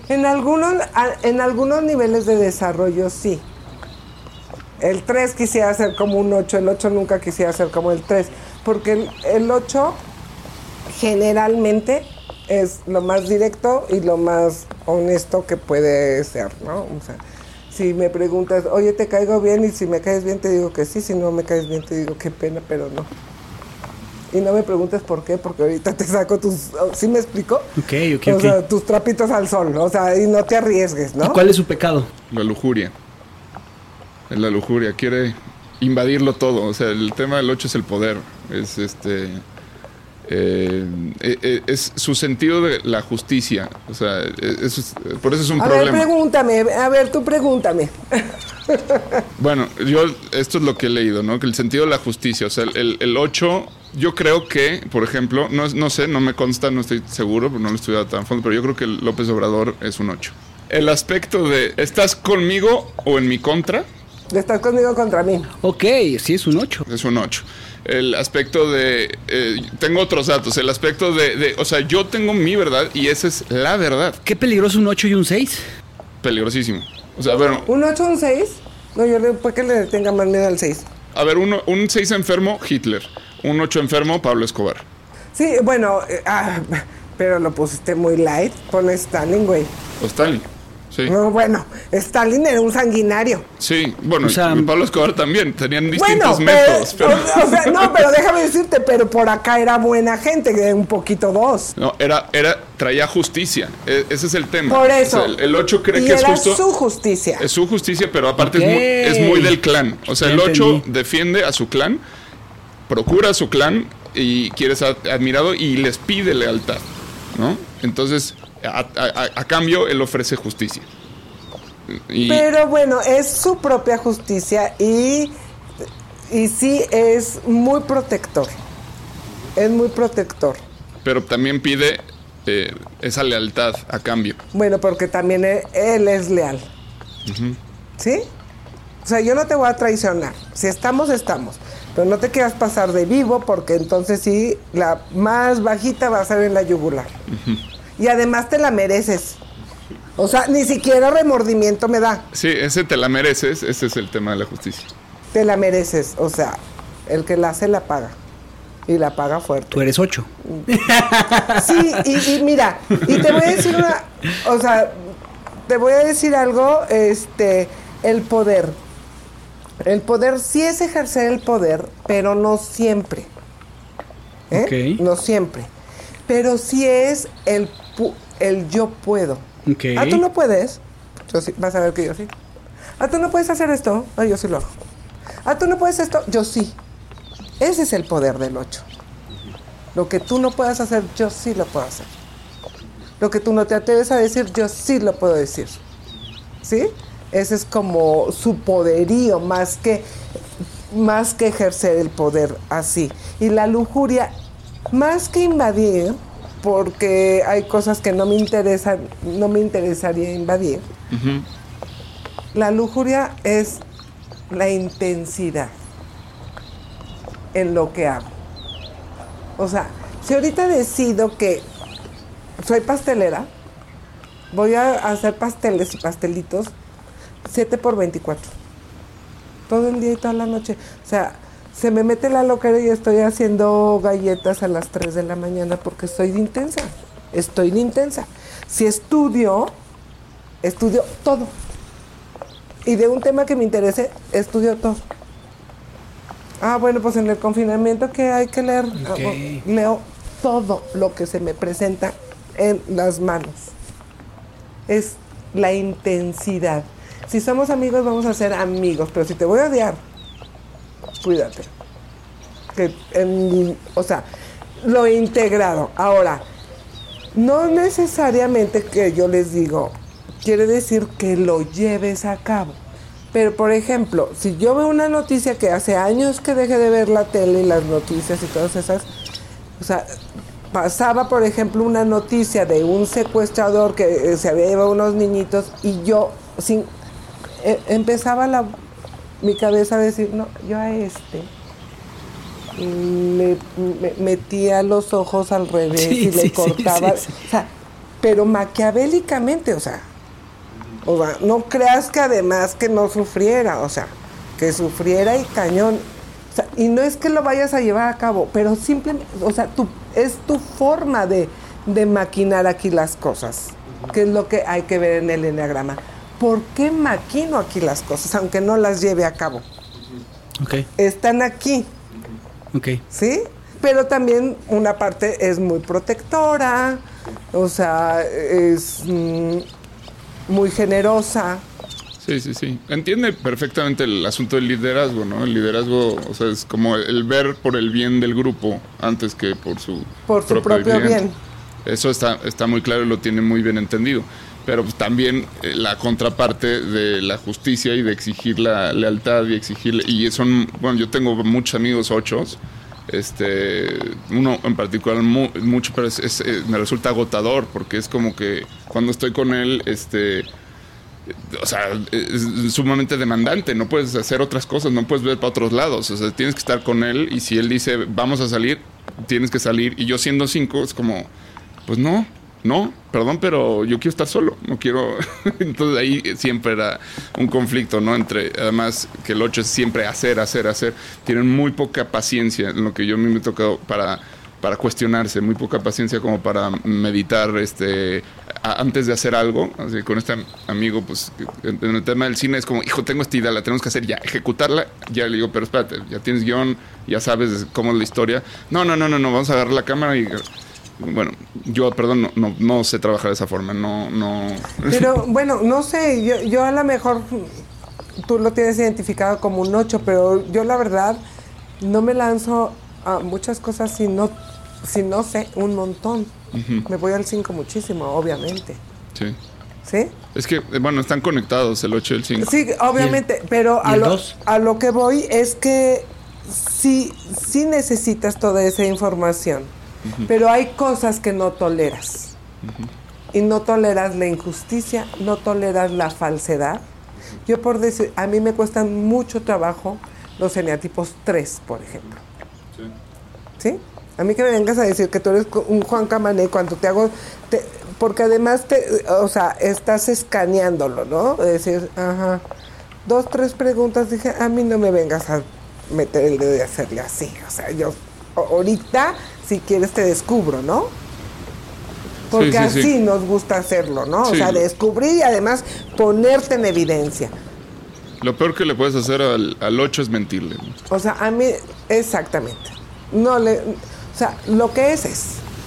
En algunos, en algunos niveles de desarrollo sí. El 3 quisiera ser como un 8, el 8 nunca quisiera ser como el 3, porque el, el 8 generalmente es lo más directo y lo más honesto que puede ser, ¿no? O sea, si me preguntas, oye, ¿te caigo bien? Y si me caes bien te digo que sí, si no me caes bien te digo qué pena, pero no. Y no me preguntes por qué, porque ahorita te saco tus... ¿Sí me explico? Ok, ok, o ok. sea, tus trapitos al sol, o sea, y no te arriesgues, ¿Y ¿no? cuál es su pecado? La lujuria. Es la lujuria. Quiere invadirlo todo. O sea, el tema del 8 es el poder. Es este. Eh, eh, es su sentido de la justicia. O sea, eh, es- por eso es un a ver, problema. pregúntame, a ver, tú pregúntame. Bueno, yo esto es lo que he leído, ¿no? Que el sentido de la justicia, o sea, el, el 8, yo creo que, por ejemplo, no, es- no sé, no me consta, no estoy seguro, no lo he estudiado tan a fondo, pero yo creo que el López Obrador es un 8. El aspecto de, ¿estás conmigo o en mi contra? Estás conmigo contra mí. Ok, sí es un 8. Es un 8. El aspecto de, eh, tengo otros datos, el aspecto de, de, o sea, yo tengo mi verdad y esa es la verdad. ¿Qué peligroso un 8 y un 6? Peligrosísimo. O sea, bueno, ¿Un 8 un 6? No, yo le, ¿por qué le tenga más miedo al 6? a ver, uno, un 6 enfermo, Hitler. Un 8 enfermo, Pablo Escobar. Sí, bueno, eh, ah, pero lo pusiste muy light. Pon Stalin, güey. O Stalin. Sí. No, bueno, Stalin era un sanguinario. Sí, bueno, O sea, y Pablo Escobar también, tenían distintos Bueno, métodos, pero o, o sea, no, pero déjame decirte, pero por acá era buena gente, que un poquito dos. no, era, era, traía justicia, E- ese es el tema. Por eso. O sea, el, el 8 cree y que es justo, su justicia. es su justicia, pero aparte es, muy, es muy del clan. O sea, el 8 entendí. defiende a su clan, procura a su clan y quiere ser admirado y les pide lealtad, ¿no? Entonces, a, a- a- a cambio, él ofrece justicia. Y, Pero bueno, es su propia justicia y, y sí es muy protector. Es muy protector. pero también pide eh, esa lealtad a cambio. Bueno, porque también él, él es leal. ¿Sí? O sea, yo no te voy a traicionar. Si estamos, estamos. Pero no te quieras pasar de vivo porque entonces sí, la más bajita va a ser en la yugular. Y además te la mereces. O sea, ni siquiera remordimiento me da. Sí, ese te la mereces, ese es el tema de la justicia. Te la mereces. O sea, el que la hace la paga. Y la paga fuerte. Tú eres 8. [laughs] Sí, y, y mira, y te voy a decir una, o sea, te voy a decir algo, este, el poder. El poder sí es ejercer el poder, pero no siempre. ¿Eh? Ok. No siempre. Pero sí es el, pu- el yo puedo. Ok. Ah, tú no puedes. Yo sí, vas a ver que yo sí. Ah, tú no puedes hacer esto. Ah, yo sí lo hago. Ah, tú no puedes esto. Yo sí. Ese es el poder del 8. Lo que tú no puedas hacer, yo sí lo puedo hacer. Lo que tú no te atreves a decir, yo sí lo puedo decir. ¿Sí? Ese es como su poderío, más que, más que ejercer el poder así. Y la lujuria, más que invadir, porque hay cosas que no me interesan, no me interesaría invadir. La lujuria es la intensidad en lo que hago. O sea, si ahorita decido que soy pastelera, voy a hacer pasteles y pastelitos 7 por 24. Todo el día y toda la noche. O sea, se me mete la loquera y estoy haciendo galletas a las 3 de la mañana porque estoy de intensa. Estoy de intensa. Si estudio, estudio todo. y de un tema que me interese, estudio todo. Ah, bueno, pues en el confinamiento que hay que leer. Ah, leo todo lo que se me presenta en las manos. Es la intensidad. Si somos amigos, vamos a ser amigos, pero si te voy a odiar, cuídate. Que en- o sea, lo integrado. Ahora, no necesariamente que yo les digo, quiere decir que lo lleves a cabo. Pero, por ejemplo, si yo veo una noticia que hace años que dejé de ver la tele y las noticias y todas esas, o sea, pasaba, por ejemplo, una noticia de un secuestrador que eh, se había llevado unos niñitos y yo, sin, eh, empezaba la, mi cabeza a decir, no, yo a este le me- metía los ojos al revés Sí, y sí, le cortaba, sí. o sea, pero maquiavélicamente, o sea, o sea, no creas que además que no sufriera, o sea, que sufriera y cañón. O sea, y no es que lo vayas a llevar a cabo, pero simplemente, o sea, tu, es tu forma de, de maquinar aquí las cosas, que es lo que hay que ver en el enneagrama. ¿Por qué maquino aquí las cosas, aunque no las lleve a cabo? Ok, Están aquí, ok. ¿sí? Pero también una parte es muy protectora, o sea, es mm, muy generosa. Sí, sí, sí. Entiende perfectamente el asunto del liderazgo, ¿no? El liderazgo, o sea, es como el ver por el bien del grupo antes que por su, Por su propio bien. Eso está, está muy claro y lo tiene muy bien entendido. Pero pues, también eh, la contraparte de la justicia y de exigir la lealtad y exigir... Y son, bueno, yo tengo muchos amigos ochos, este, uno en particular mu- mucho, pero es- eh, me resulta agotador porque es como que cuando estoy con él, este o sea, es sumamente demandante, no puedes hacer otras cosas, no puedes ver para otros lados, o sea, tienes que estar con él y si él dice, vamos a salir, tienes que salir y yo siendo cinco es como, pues no, no, perdón, pero yo quiero estar solo, no quiero, [laughs] entonces ahí siempre era un conflicto, ¿no? Entre, además que el ocho es siempre hacer, hacer, hacer, tienen muy poca paciencia en lo que yo a mí me he tocado para para cuestionarse, muy poca paciencia como para meditar este a- antes de hacer algo. Así con este am- amigo, pues en, en el tema del cine es como, hijo, tengo esta idea, la tenemos que hacer ya, ejecutarla. Ya le digo, pero espérate, ya tienes guion, ya sabes cómo es la historia. No, no, no, no, no, vamos a agarrar la cámara y bueno, yo, perdón, no, no, no sé trabajar de esa forma, no, no. Pero bueno, no sé, yo, yo a lo mejor tú lo tienes identificado como un 8, pero yo la verdad no me lanzo a muchas cosas si no, si no sé un montón. Me voy al 5 muchísimo, obviamente. Sí. ¿Sí? Es que, eh, bueno, están conectados el 8 y el 5. Sí, obviamente, pero y a el lo, a lo que voy es que sí, sí necesitas toda esa información, pero hay cosas que no toleras. Y no toleras la injusticia, no toleras la falsedad. Yo por decir, a mí me cuestan mucho trabajo los eneatipos 3, por ejemplo. ¿Sí? A mí que me vengas a decir que tú eres un Juan Camané cuando te hago... te- porque además, te, o sea, estás escaneándolo, ¿no? Es decir, ajá. Dos, tres preguntas, dije, a mí no me vengas a meter el dedo y hacerle así. O sea, yo ahorita, si quieres, te descubro, ¿no? Porque Sí, sí, sí. así nos gusta hacerlo, ¿no? O sea, descubrir y además ponerte en evidencia. Lo peor que le puedes hacer al, al 8 es mentirle. ¿no? O sea, a mí, exactamente. No le. O sea, lo que es es.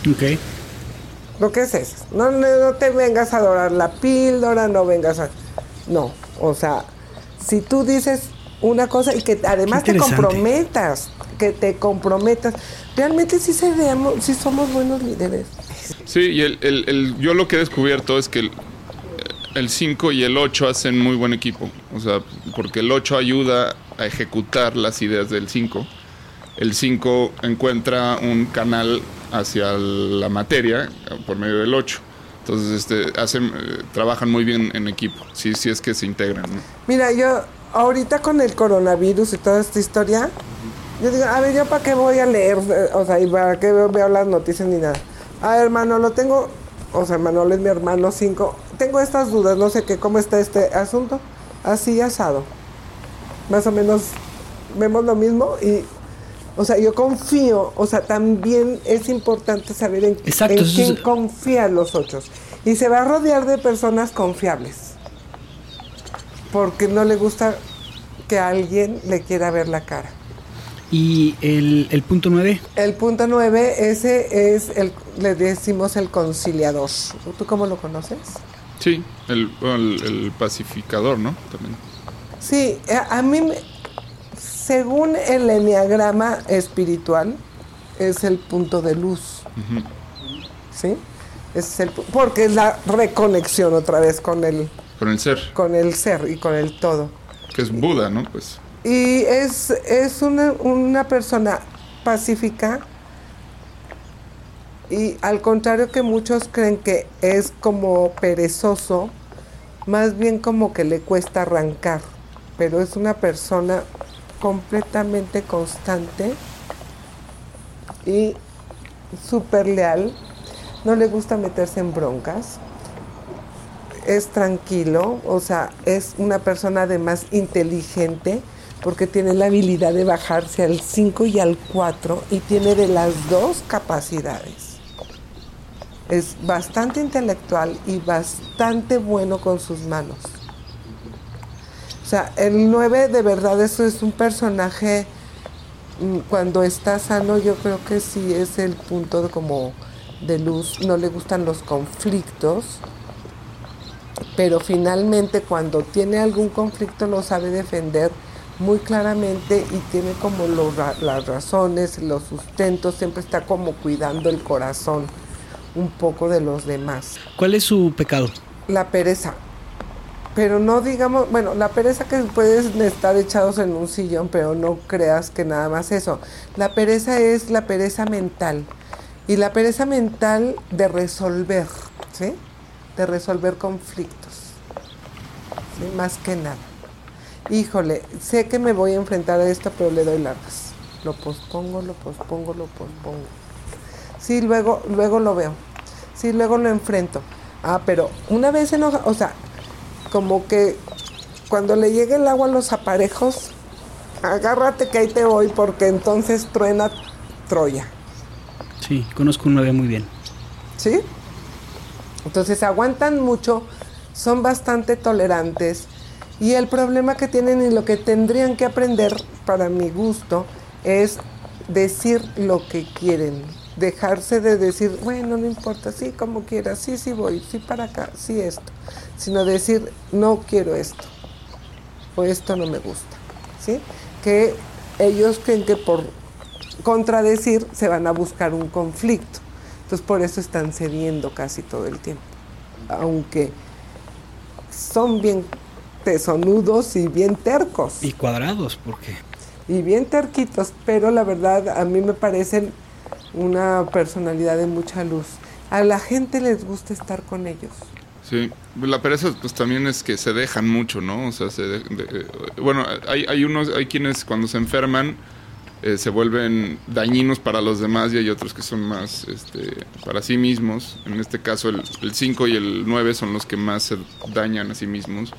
Ok. Lo que es es. No, no, no te vengas a adorar la píldora, no vengas a. No. O sea, si tú dices una cosa y que además te comprometas, que te comprometas, realmente sí, seríamos, sí somos buenos líderes. Sí, y el, el- el- yo lo que he descubierto es que el- el 5 y el 8 hacen muy buen equipo. O sea, porque el 8 ayuda a ejecutar las ideas del 5. El 5 encuentra un canal hacia la materia por medio del 8. Entonces, este, hacen, trabajan muy bien en equipo. Sí, sí es que se integran. ¿no? Mira, yo ahorita con el coronavirus y toda esta historia, yo digo, a ver, ¿yo para qué voy a leer? Eh, O sea, ¿y para qué veo, veo las noticias ni nada? A ver, hermano, lo tengo, o sea, Manuel es mi hermano, cinco. Tengo estas dudas, no sé qué, cómo está este asunto. Así asado. Más o menos vemos lo mismo y, o sea, yo confío, o sea, también es importante saber en, Exacto, en quién es- confían los ochos. Y se va a rodear de personas confiables. porque no le gusta que alguien le quiera ver la cara. ¿Y el, el punto 9? El punto 9, ese es el, le decimos el conciliador. ¿Tú cómo lo conoces? Sí, el, el, el pacificador, ¿no? También. Sí, a, a mí, me- según el enneagrama espiritual, es el punto de luz. ¿Sí? Es el, porque es la reconexión otra vez con el, Con el ser, con el ser y con el todo. que es Buda, ¿no? Pues Y es, es una, una persona pacífica y al contrario que muchos creen que es como perezoso, más bien como que le cuesta arrancar, pero es una persona completamente constante y súper leal, no le gusta meterse en broncas, es tranquilo, o sea, es una persona además inteligente porque tiene la habilidad de bajarse al 5 y al 4 y tiene de las dos capacidades. Es bastante intelectual y bastante bueno con sus manos. O sea, el 9 de verdad eso es un personaje mm, cuando está sano yo creo que sí es el punto de como de luz, no le gustan los conflictos, pero finalmente cuando tiene algún conflicto lo sabe defender muy claramente y tiene como los las razones, los sustentos, siempre está como cuidando el corazón un poco de los demás. ¿Cuál es su pecado? La pereza. Pero no digamos, bueno, la pereza que puedes estar echados en un sillón, pero no creas que nada más eso. La pereza es la pereza mental. Y la pereza mental de resolver, ¿sí? De resolver conflictos. ¿sí? Más que nada. Híjole, sé que me voy a enfrentar a esto, pero le doy largas. Lo pospongo, lo pospongo, lo pospongo. Sí, luego, luego lo veo. Sí, luego lo enfrento. Ah, pero una vez enoja, o sea, como que cuando le llegue el agua a los aparejos, agárrate que ahí te voy, porque entonces truena Troya. Sí, conozco un 9 muy bien. ¿Sí? Entonces aguantan mucho, son bastante tolerantes y el problema que tienen y lo que tendrían que aprender, para mi gusto, es decir lo que quieren. Dejarse de decir, bueno, no importa, sí, como quieras, sí, sí voy, sí para acá, sí esto. Sino decir, no quiero esto, o esto no me gusta. ¿Sí? Que ellos creen que por contradecir se van a buscar un conflicto. Entonces por eso están cediendo casi todo el tiempo. Aunque son bien tesonudos y bien tercos. Y cuadrados, porque Y bien terquitos, pero la verdad a mí me parecen una personalidad de mucha luz. A la gente les gusta estar con ellos. Sí, la pereza pues también es que se dejan mucho, ¿no? O sea, se de- de- eh, bueno, hay, hay unos, hay quienes cuando se enferman eh, se vuelven dañinos para los demás y hay otros que son más este, para sí mismos. En este caso el 5 y el 9 son los que más se dañan a sí mismos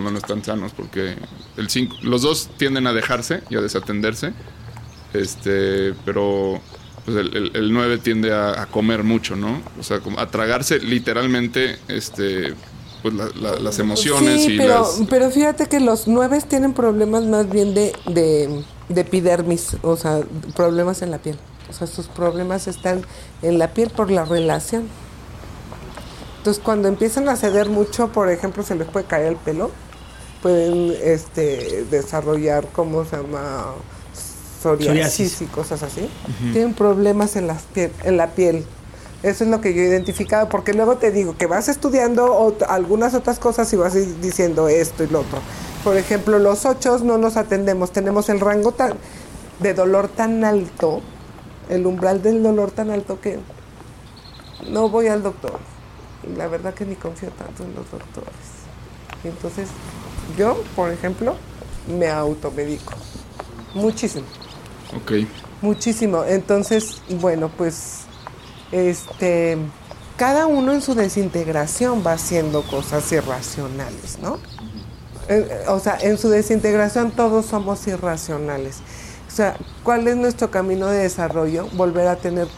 no están sanos porque el cinco, los dos tienden a dejarse y a desatenderse, este, pero pues el, el, el 9 tiende a, a comer mucho, ¿no? O sea, a tragarse literalmente este, pues la- la- las emociones sí, y pero, las... pero fíjate que los nueve tienen problemas más bien de, de, de epidermis, o sea, problemas en la piel. O sea, sus problemas están en la piel por la relación. Entonces, cuando empiezan a ceder mucho, por ejemplo, se les puede caer el pelo, pueden este, desarrollar, ¿cómo se llama? Psoriasis, y cosas así. Tienen problemas en, las piel, en la piel. Eso es lo que yo he identificado, porque luego te digo que vas estudiando ot- algunas otras cosas y vas diciendo esto y lo otro. Por ejemplo, los ocho no nos atendemos, tenemos el rango tan, de dolor tan alto, el umbral del dolor tan alto que no voy al doctor. Y la verdad que ni confío tanto en los doctores. Entonces, yo, por ejemplo, me automedico. Muchísimo. Ok, Muchísimo. Entonces, bueno, pues este cada uno en su desintegración va haciendo cosas irracionales, ¿no? Eh, eh, o sea, en su desintegración todos somos irracionales. O sea, ¿cuál es nuestro camino de desarrollo? Volver a tener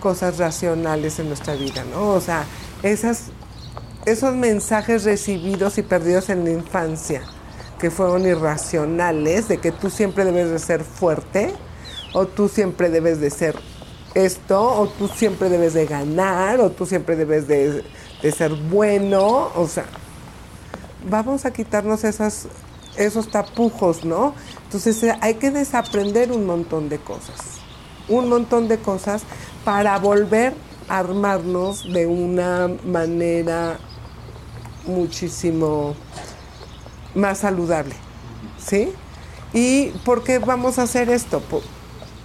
cosas racionales en nuestra vida, ¿no? O sea, esas, esos mensajes recibidos y perdidos en la infancia, que fueron irracionales, de que tú siempre debes de ser fuerte, o tú siempre debes de ser esto, o tú siempre debes de ganar, o tú siempre debes de, de ser bueno, o sea, vamos a quitarnos esos tapujos, ¿no? Entonces eh, hay que desaprender un montón de cosas, un montón de cosas para volver a armarnos de una manera muchísimo más saludable, ¿sí? ¿Y por qué vamos a hacer esto?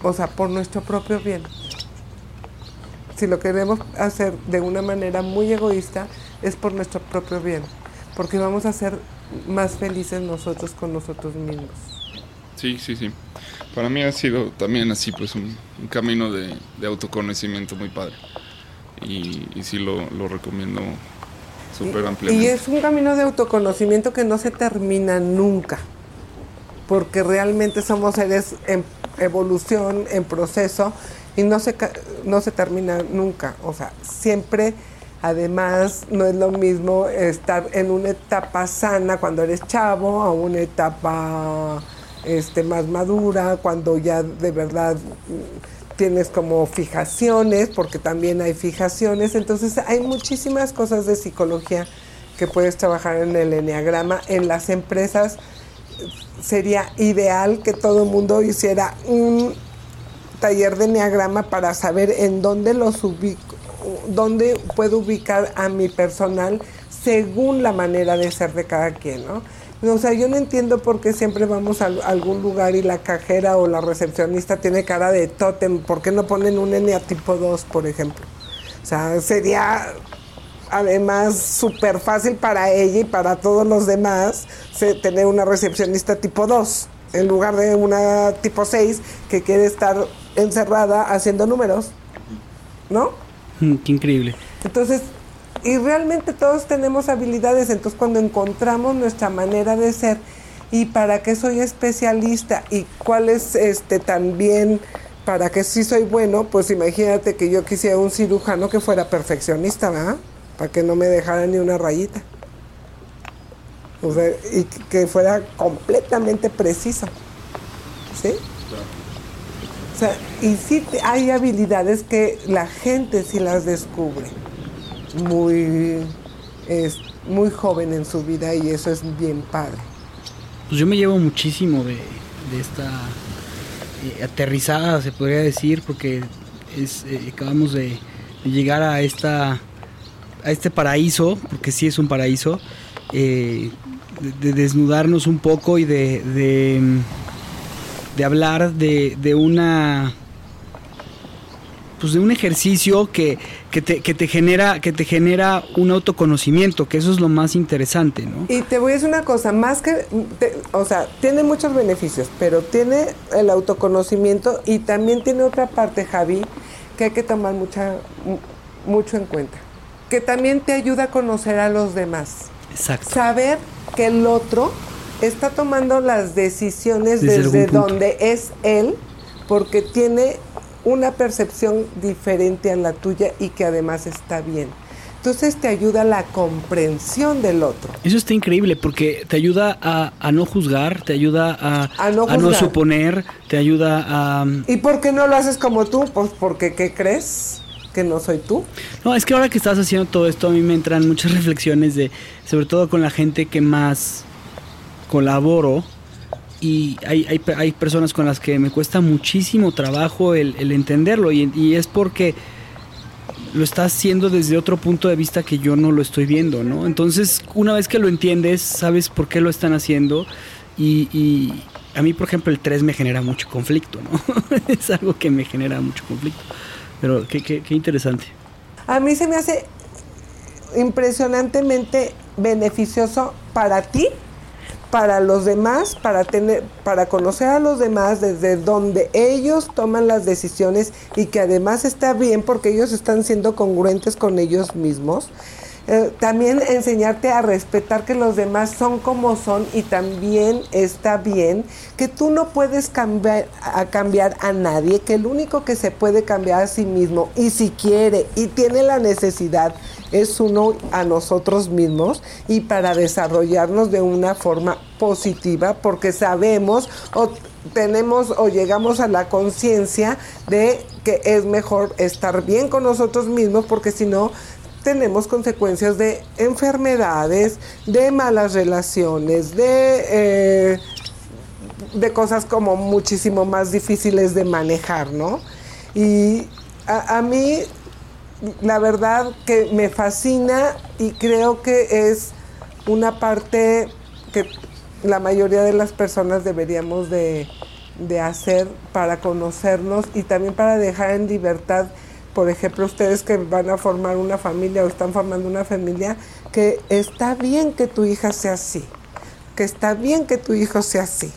o sea, por nuestro propio bien. Si lo queremos hacer de una manera muy egoísta, es por nuestro propio bien, porque vamos a ser más felices nosotros con nosotros mismos. Sí, sí, sí. Para mí ha sido también así, pues un, camino de, autoconocimiento muy padre. Y, sí lo, lo recomiendo súper ampliamente. Y es un camino de autoconocimiento que no se termina nunca, porque realmente somos seres en evolución, en proceso, y no se, no se termina nunca. O sea, siempre, además, no es lo mismo estar en una etapa sana cuando eres chavo, a una etapa este, más madura, cuando ya de verdad tienes como fijaciones, porque también hay fijaciones. Entonces hay muchísimas cosas de psicología que puedes trabajar en el enneagrama. En las empresas sería ideal que todo el mundo hiciera un taller de enneagrama para saber en dónde los ubico, dónde puedo ubicar a mi personal según la manera de ser de cada quien, ¿no? O sea, yo no entiendo por qué siempre vamos a algún lugar y la cajera o la recepcionista tiene cara de tótem. ¿Por qué no ponen un N tipo 2, por ejemplo? O sea, sería además súper fácil para ella y para todos los demás tener una recepcionista tipo 2 en lugar de una tipo 6 que quiere estar encerrada haciendo números. ¿No? Mm, qué increíble. Entonces, y realmente todos tenemos habilidades, entonces cuando encontramos nuestra manera de ser y para qué soy especialista y cuál es este también para qué sí soy bueno, pues imagínate que yo quisiera un cirujano que fuera perfeccionista, ¿verdad? Para que no me dejara ni una rayita. Y que fuera completamente preciso. ¿Sí? O sea, y sí hay habilidades que la gente sí las descubre muy, es, muy joven en su vida y eso es bien padre. Pues yo me llevo muchísimo de, esta eh, aterrizada, se podría decir, porque eh, acabamos de, llegar a esta a este paraíso, porque sí es un paraíso, eh, de, desnudarnos un poco y de, de, de hablar de, de una pues de un ejercicio que, que, te, que, te genera, que te genera un autoconocimiento, que eso es lo más interesante, ¿no? Y te voy a decir una cosa, más que, o sea, tiene muchos beneficios, pero tiene el autoconocimiento y también tiene otra parte, Javi, que hay que tomar mucha, mucho en cuenta, que también te ayuda a conocer a los demás. Exacto. Saber que el otro está tomando las decisiones desde donde es él, porque tiene una percepción diferente a la tuya y que además está bien. Entonces te ayuda la comprensión del otro. Eso está increíble porque te ayuda a, no juzgar, te ayuda a, no, suponer, te ayuda a... ¿Y por qué no lo haces como tú? Pues porque ¿qué crees? que no soy tú. No, es que ahora que estás haciendo todo esto a mí me entran muchas [laughs] reflexiones de, sobre todo con la gente que más colaboro, y hay, hay, hay, personas con las que me cuesta muchísimo trabajo el, entenderlo y, es porque lo estás haciendo desde otro punto de vista que yo no lo estoy viendo, ¿no? Entonces, una vez que lo entiendes, sabes por qué lo están haciendo y, a mí, por ejemplo, el 3 me genera mucho conflicto, ¿no? [laughs] es algo que me genera mucho conflicto. Pero qué, qué, qué interesante. A mí se me hace impresionantemente beneficioso para ti para los demás, para tener, para conocer a los demás desde donde ellos toman las decisiones y que además está bien porque ellos están siendo congruentes con ellos mismos. Eh, también enseñarte a respetar que los demás son como son y también está bien que tú no puedes cambiar a cambiar a nadie, que el único que se puede cambiar a sí mismo y si quiere y tiene la necesidad es uno a nosotros mismos y para desarrollarnos de una forma positiva porque sabemos o tenemos o llegamos a la conciencia de que es mejor estar bien con nosotros mismos porque si no tenemos consecuencias de enfermedades, de malas relaciones, de, eh, de cosas como muchísimo más difíciles de manejar, ¿no? Y a, a mí, la verdad que me fascina y creo que es una parte que la mayoría de las personas deberíamos de, de hacer para conocernos y también para dejar en libertad por ejemplo, ustedes que van a formar una familia o están formando una familia, que está bien que tu hija sea así, que está bien que tu hijo sea así,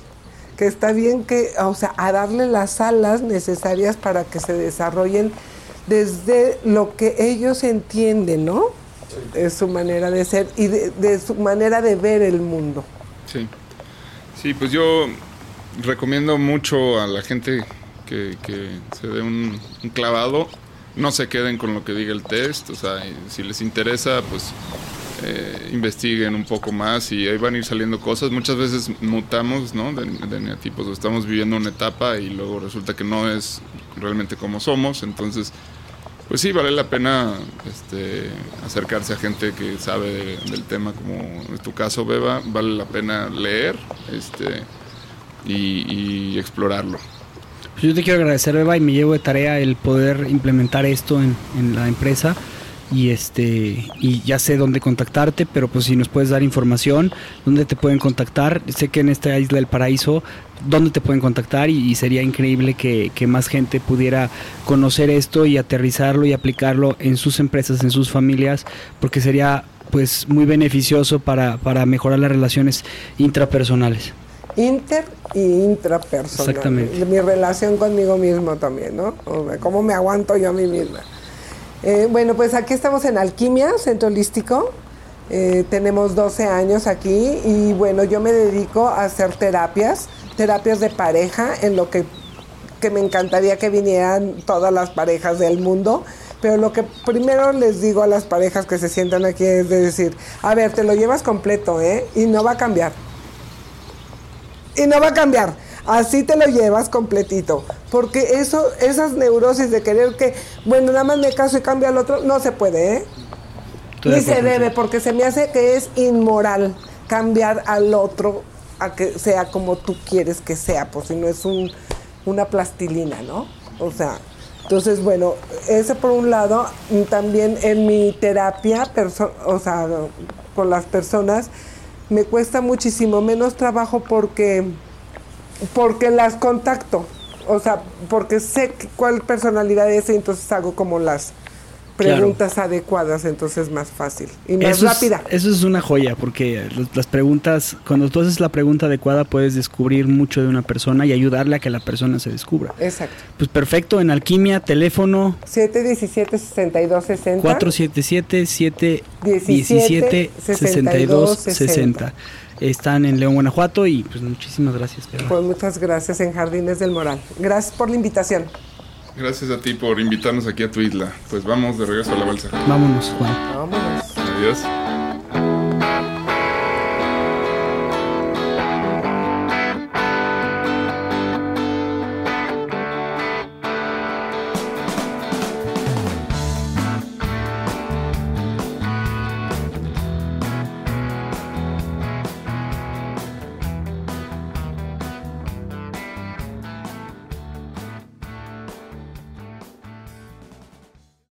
que está bien que, o sea, a darle las alas necesarias para que se desarrollen desde lo que ellos entienden, ¿no? De su manera de ser y de, su manera de ver el mundo. Sí. Sí, pues yo recomiendo mucho a la gente que, se dé un clavado no se queden con lo que diga el test, o sea, si les interesa, pues eh, investiguen un poco más y ahí van a ir saliendo cosas. Muchas veces mutamos, ¿no? De, de neatipos, estamos viviendo una etapa y luego resulta que no es realmente como somos, entonces, pues sí, vale la pena este, acercarse a gente que sabe del tema, como en tu caso, Beba, vale la pena leer este, y explorarlo. Pues yo te quiero agradecer, Eva, y me llevo de tarea el poder implementar esto en, la empresa y este y ya sé dónde contactarte, pero pues si nos puedes dar información, dónde te pueden contactar, sé que en esta isla del paraíso, dónde te pueden contactar y, sería increíble que, más gente pudiera conocer esto y aterrizarlo y aplicarlo en sus empresas, en sus familias, porque sería pues muy beneficioso para, para mejorar las relaciones intrapersonales inter y intrapersonal. Exactamente. Mi relación conmigo mismo también, ¿no? cómo me aguanto yo a mí misma. Eh, bueno, pues aquí estamos en Alquimia, Centro Holístico. Eh, tenemos 12 años aquí y bueno, yo me dedico a hacer terapias, terapias de pareja, en lo que, que me encantaría que vinieran todas las parejas del mundo. Pero lo que primero les digo a las parejas que se sientan aquí es de decir, a ver, te lo llevas completo, ¿eh? Y no va a cambiar y no va a cambiar. Así te lo llevas completito. Porque eso, esas neurosis de querer que, bueno, nada más me caso y cambio al otro, no se puede, ¿eh? Ni se debe, porque se me hace que es inmoral cambiar al otro a que sea como tú quieres que sea, por si no es un, una plastilina, ¿no? O sea, entonces, bueno, ese por un lado, también en mi terapia, o sea, con las personas, me cuesta muchísimo menos trabajo porque, porque las contacto. O sea, porque sé cuál personalidad es y entonces hago como las preguntas adecuadas, entonces es más fácil y más rápida. eso es una joya, porque las preguntas, cuando tú haces la pregunta adecuada, puedes descubrir mucho de una persona y ayudarle a que la persona se descubra. Exacto. Pues perfecto, en Alquimia, teléfono 717-6260. 477-717-6260. Están en León, Guanajuato y pues muchísimas gracias. Pues muchas gracias en Jardines del Moral. Gracias por la invitación. Gracias a ti por invitarnos aquí a tu isla. Pues vamos de regreso a la balsa. Vámonos, Juan. Vámonos. Adiós.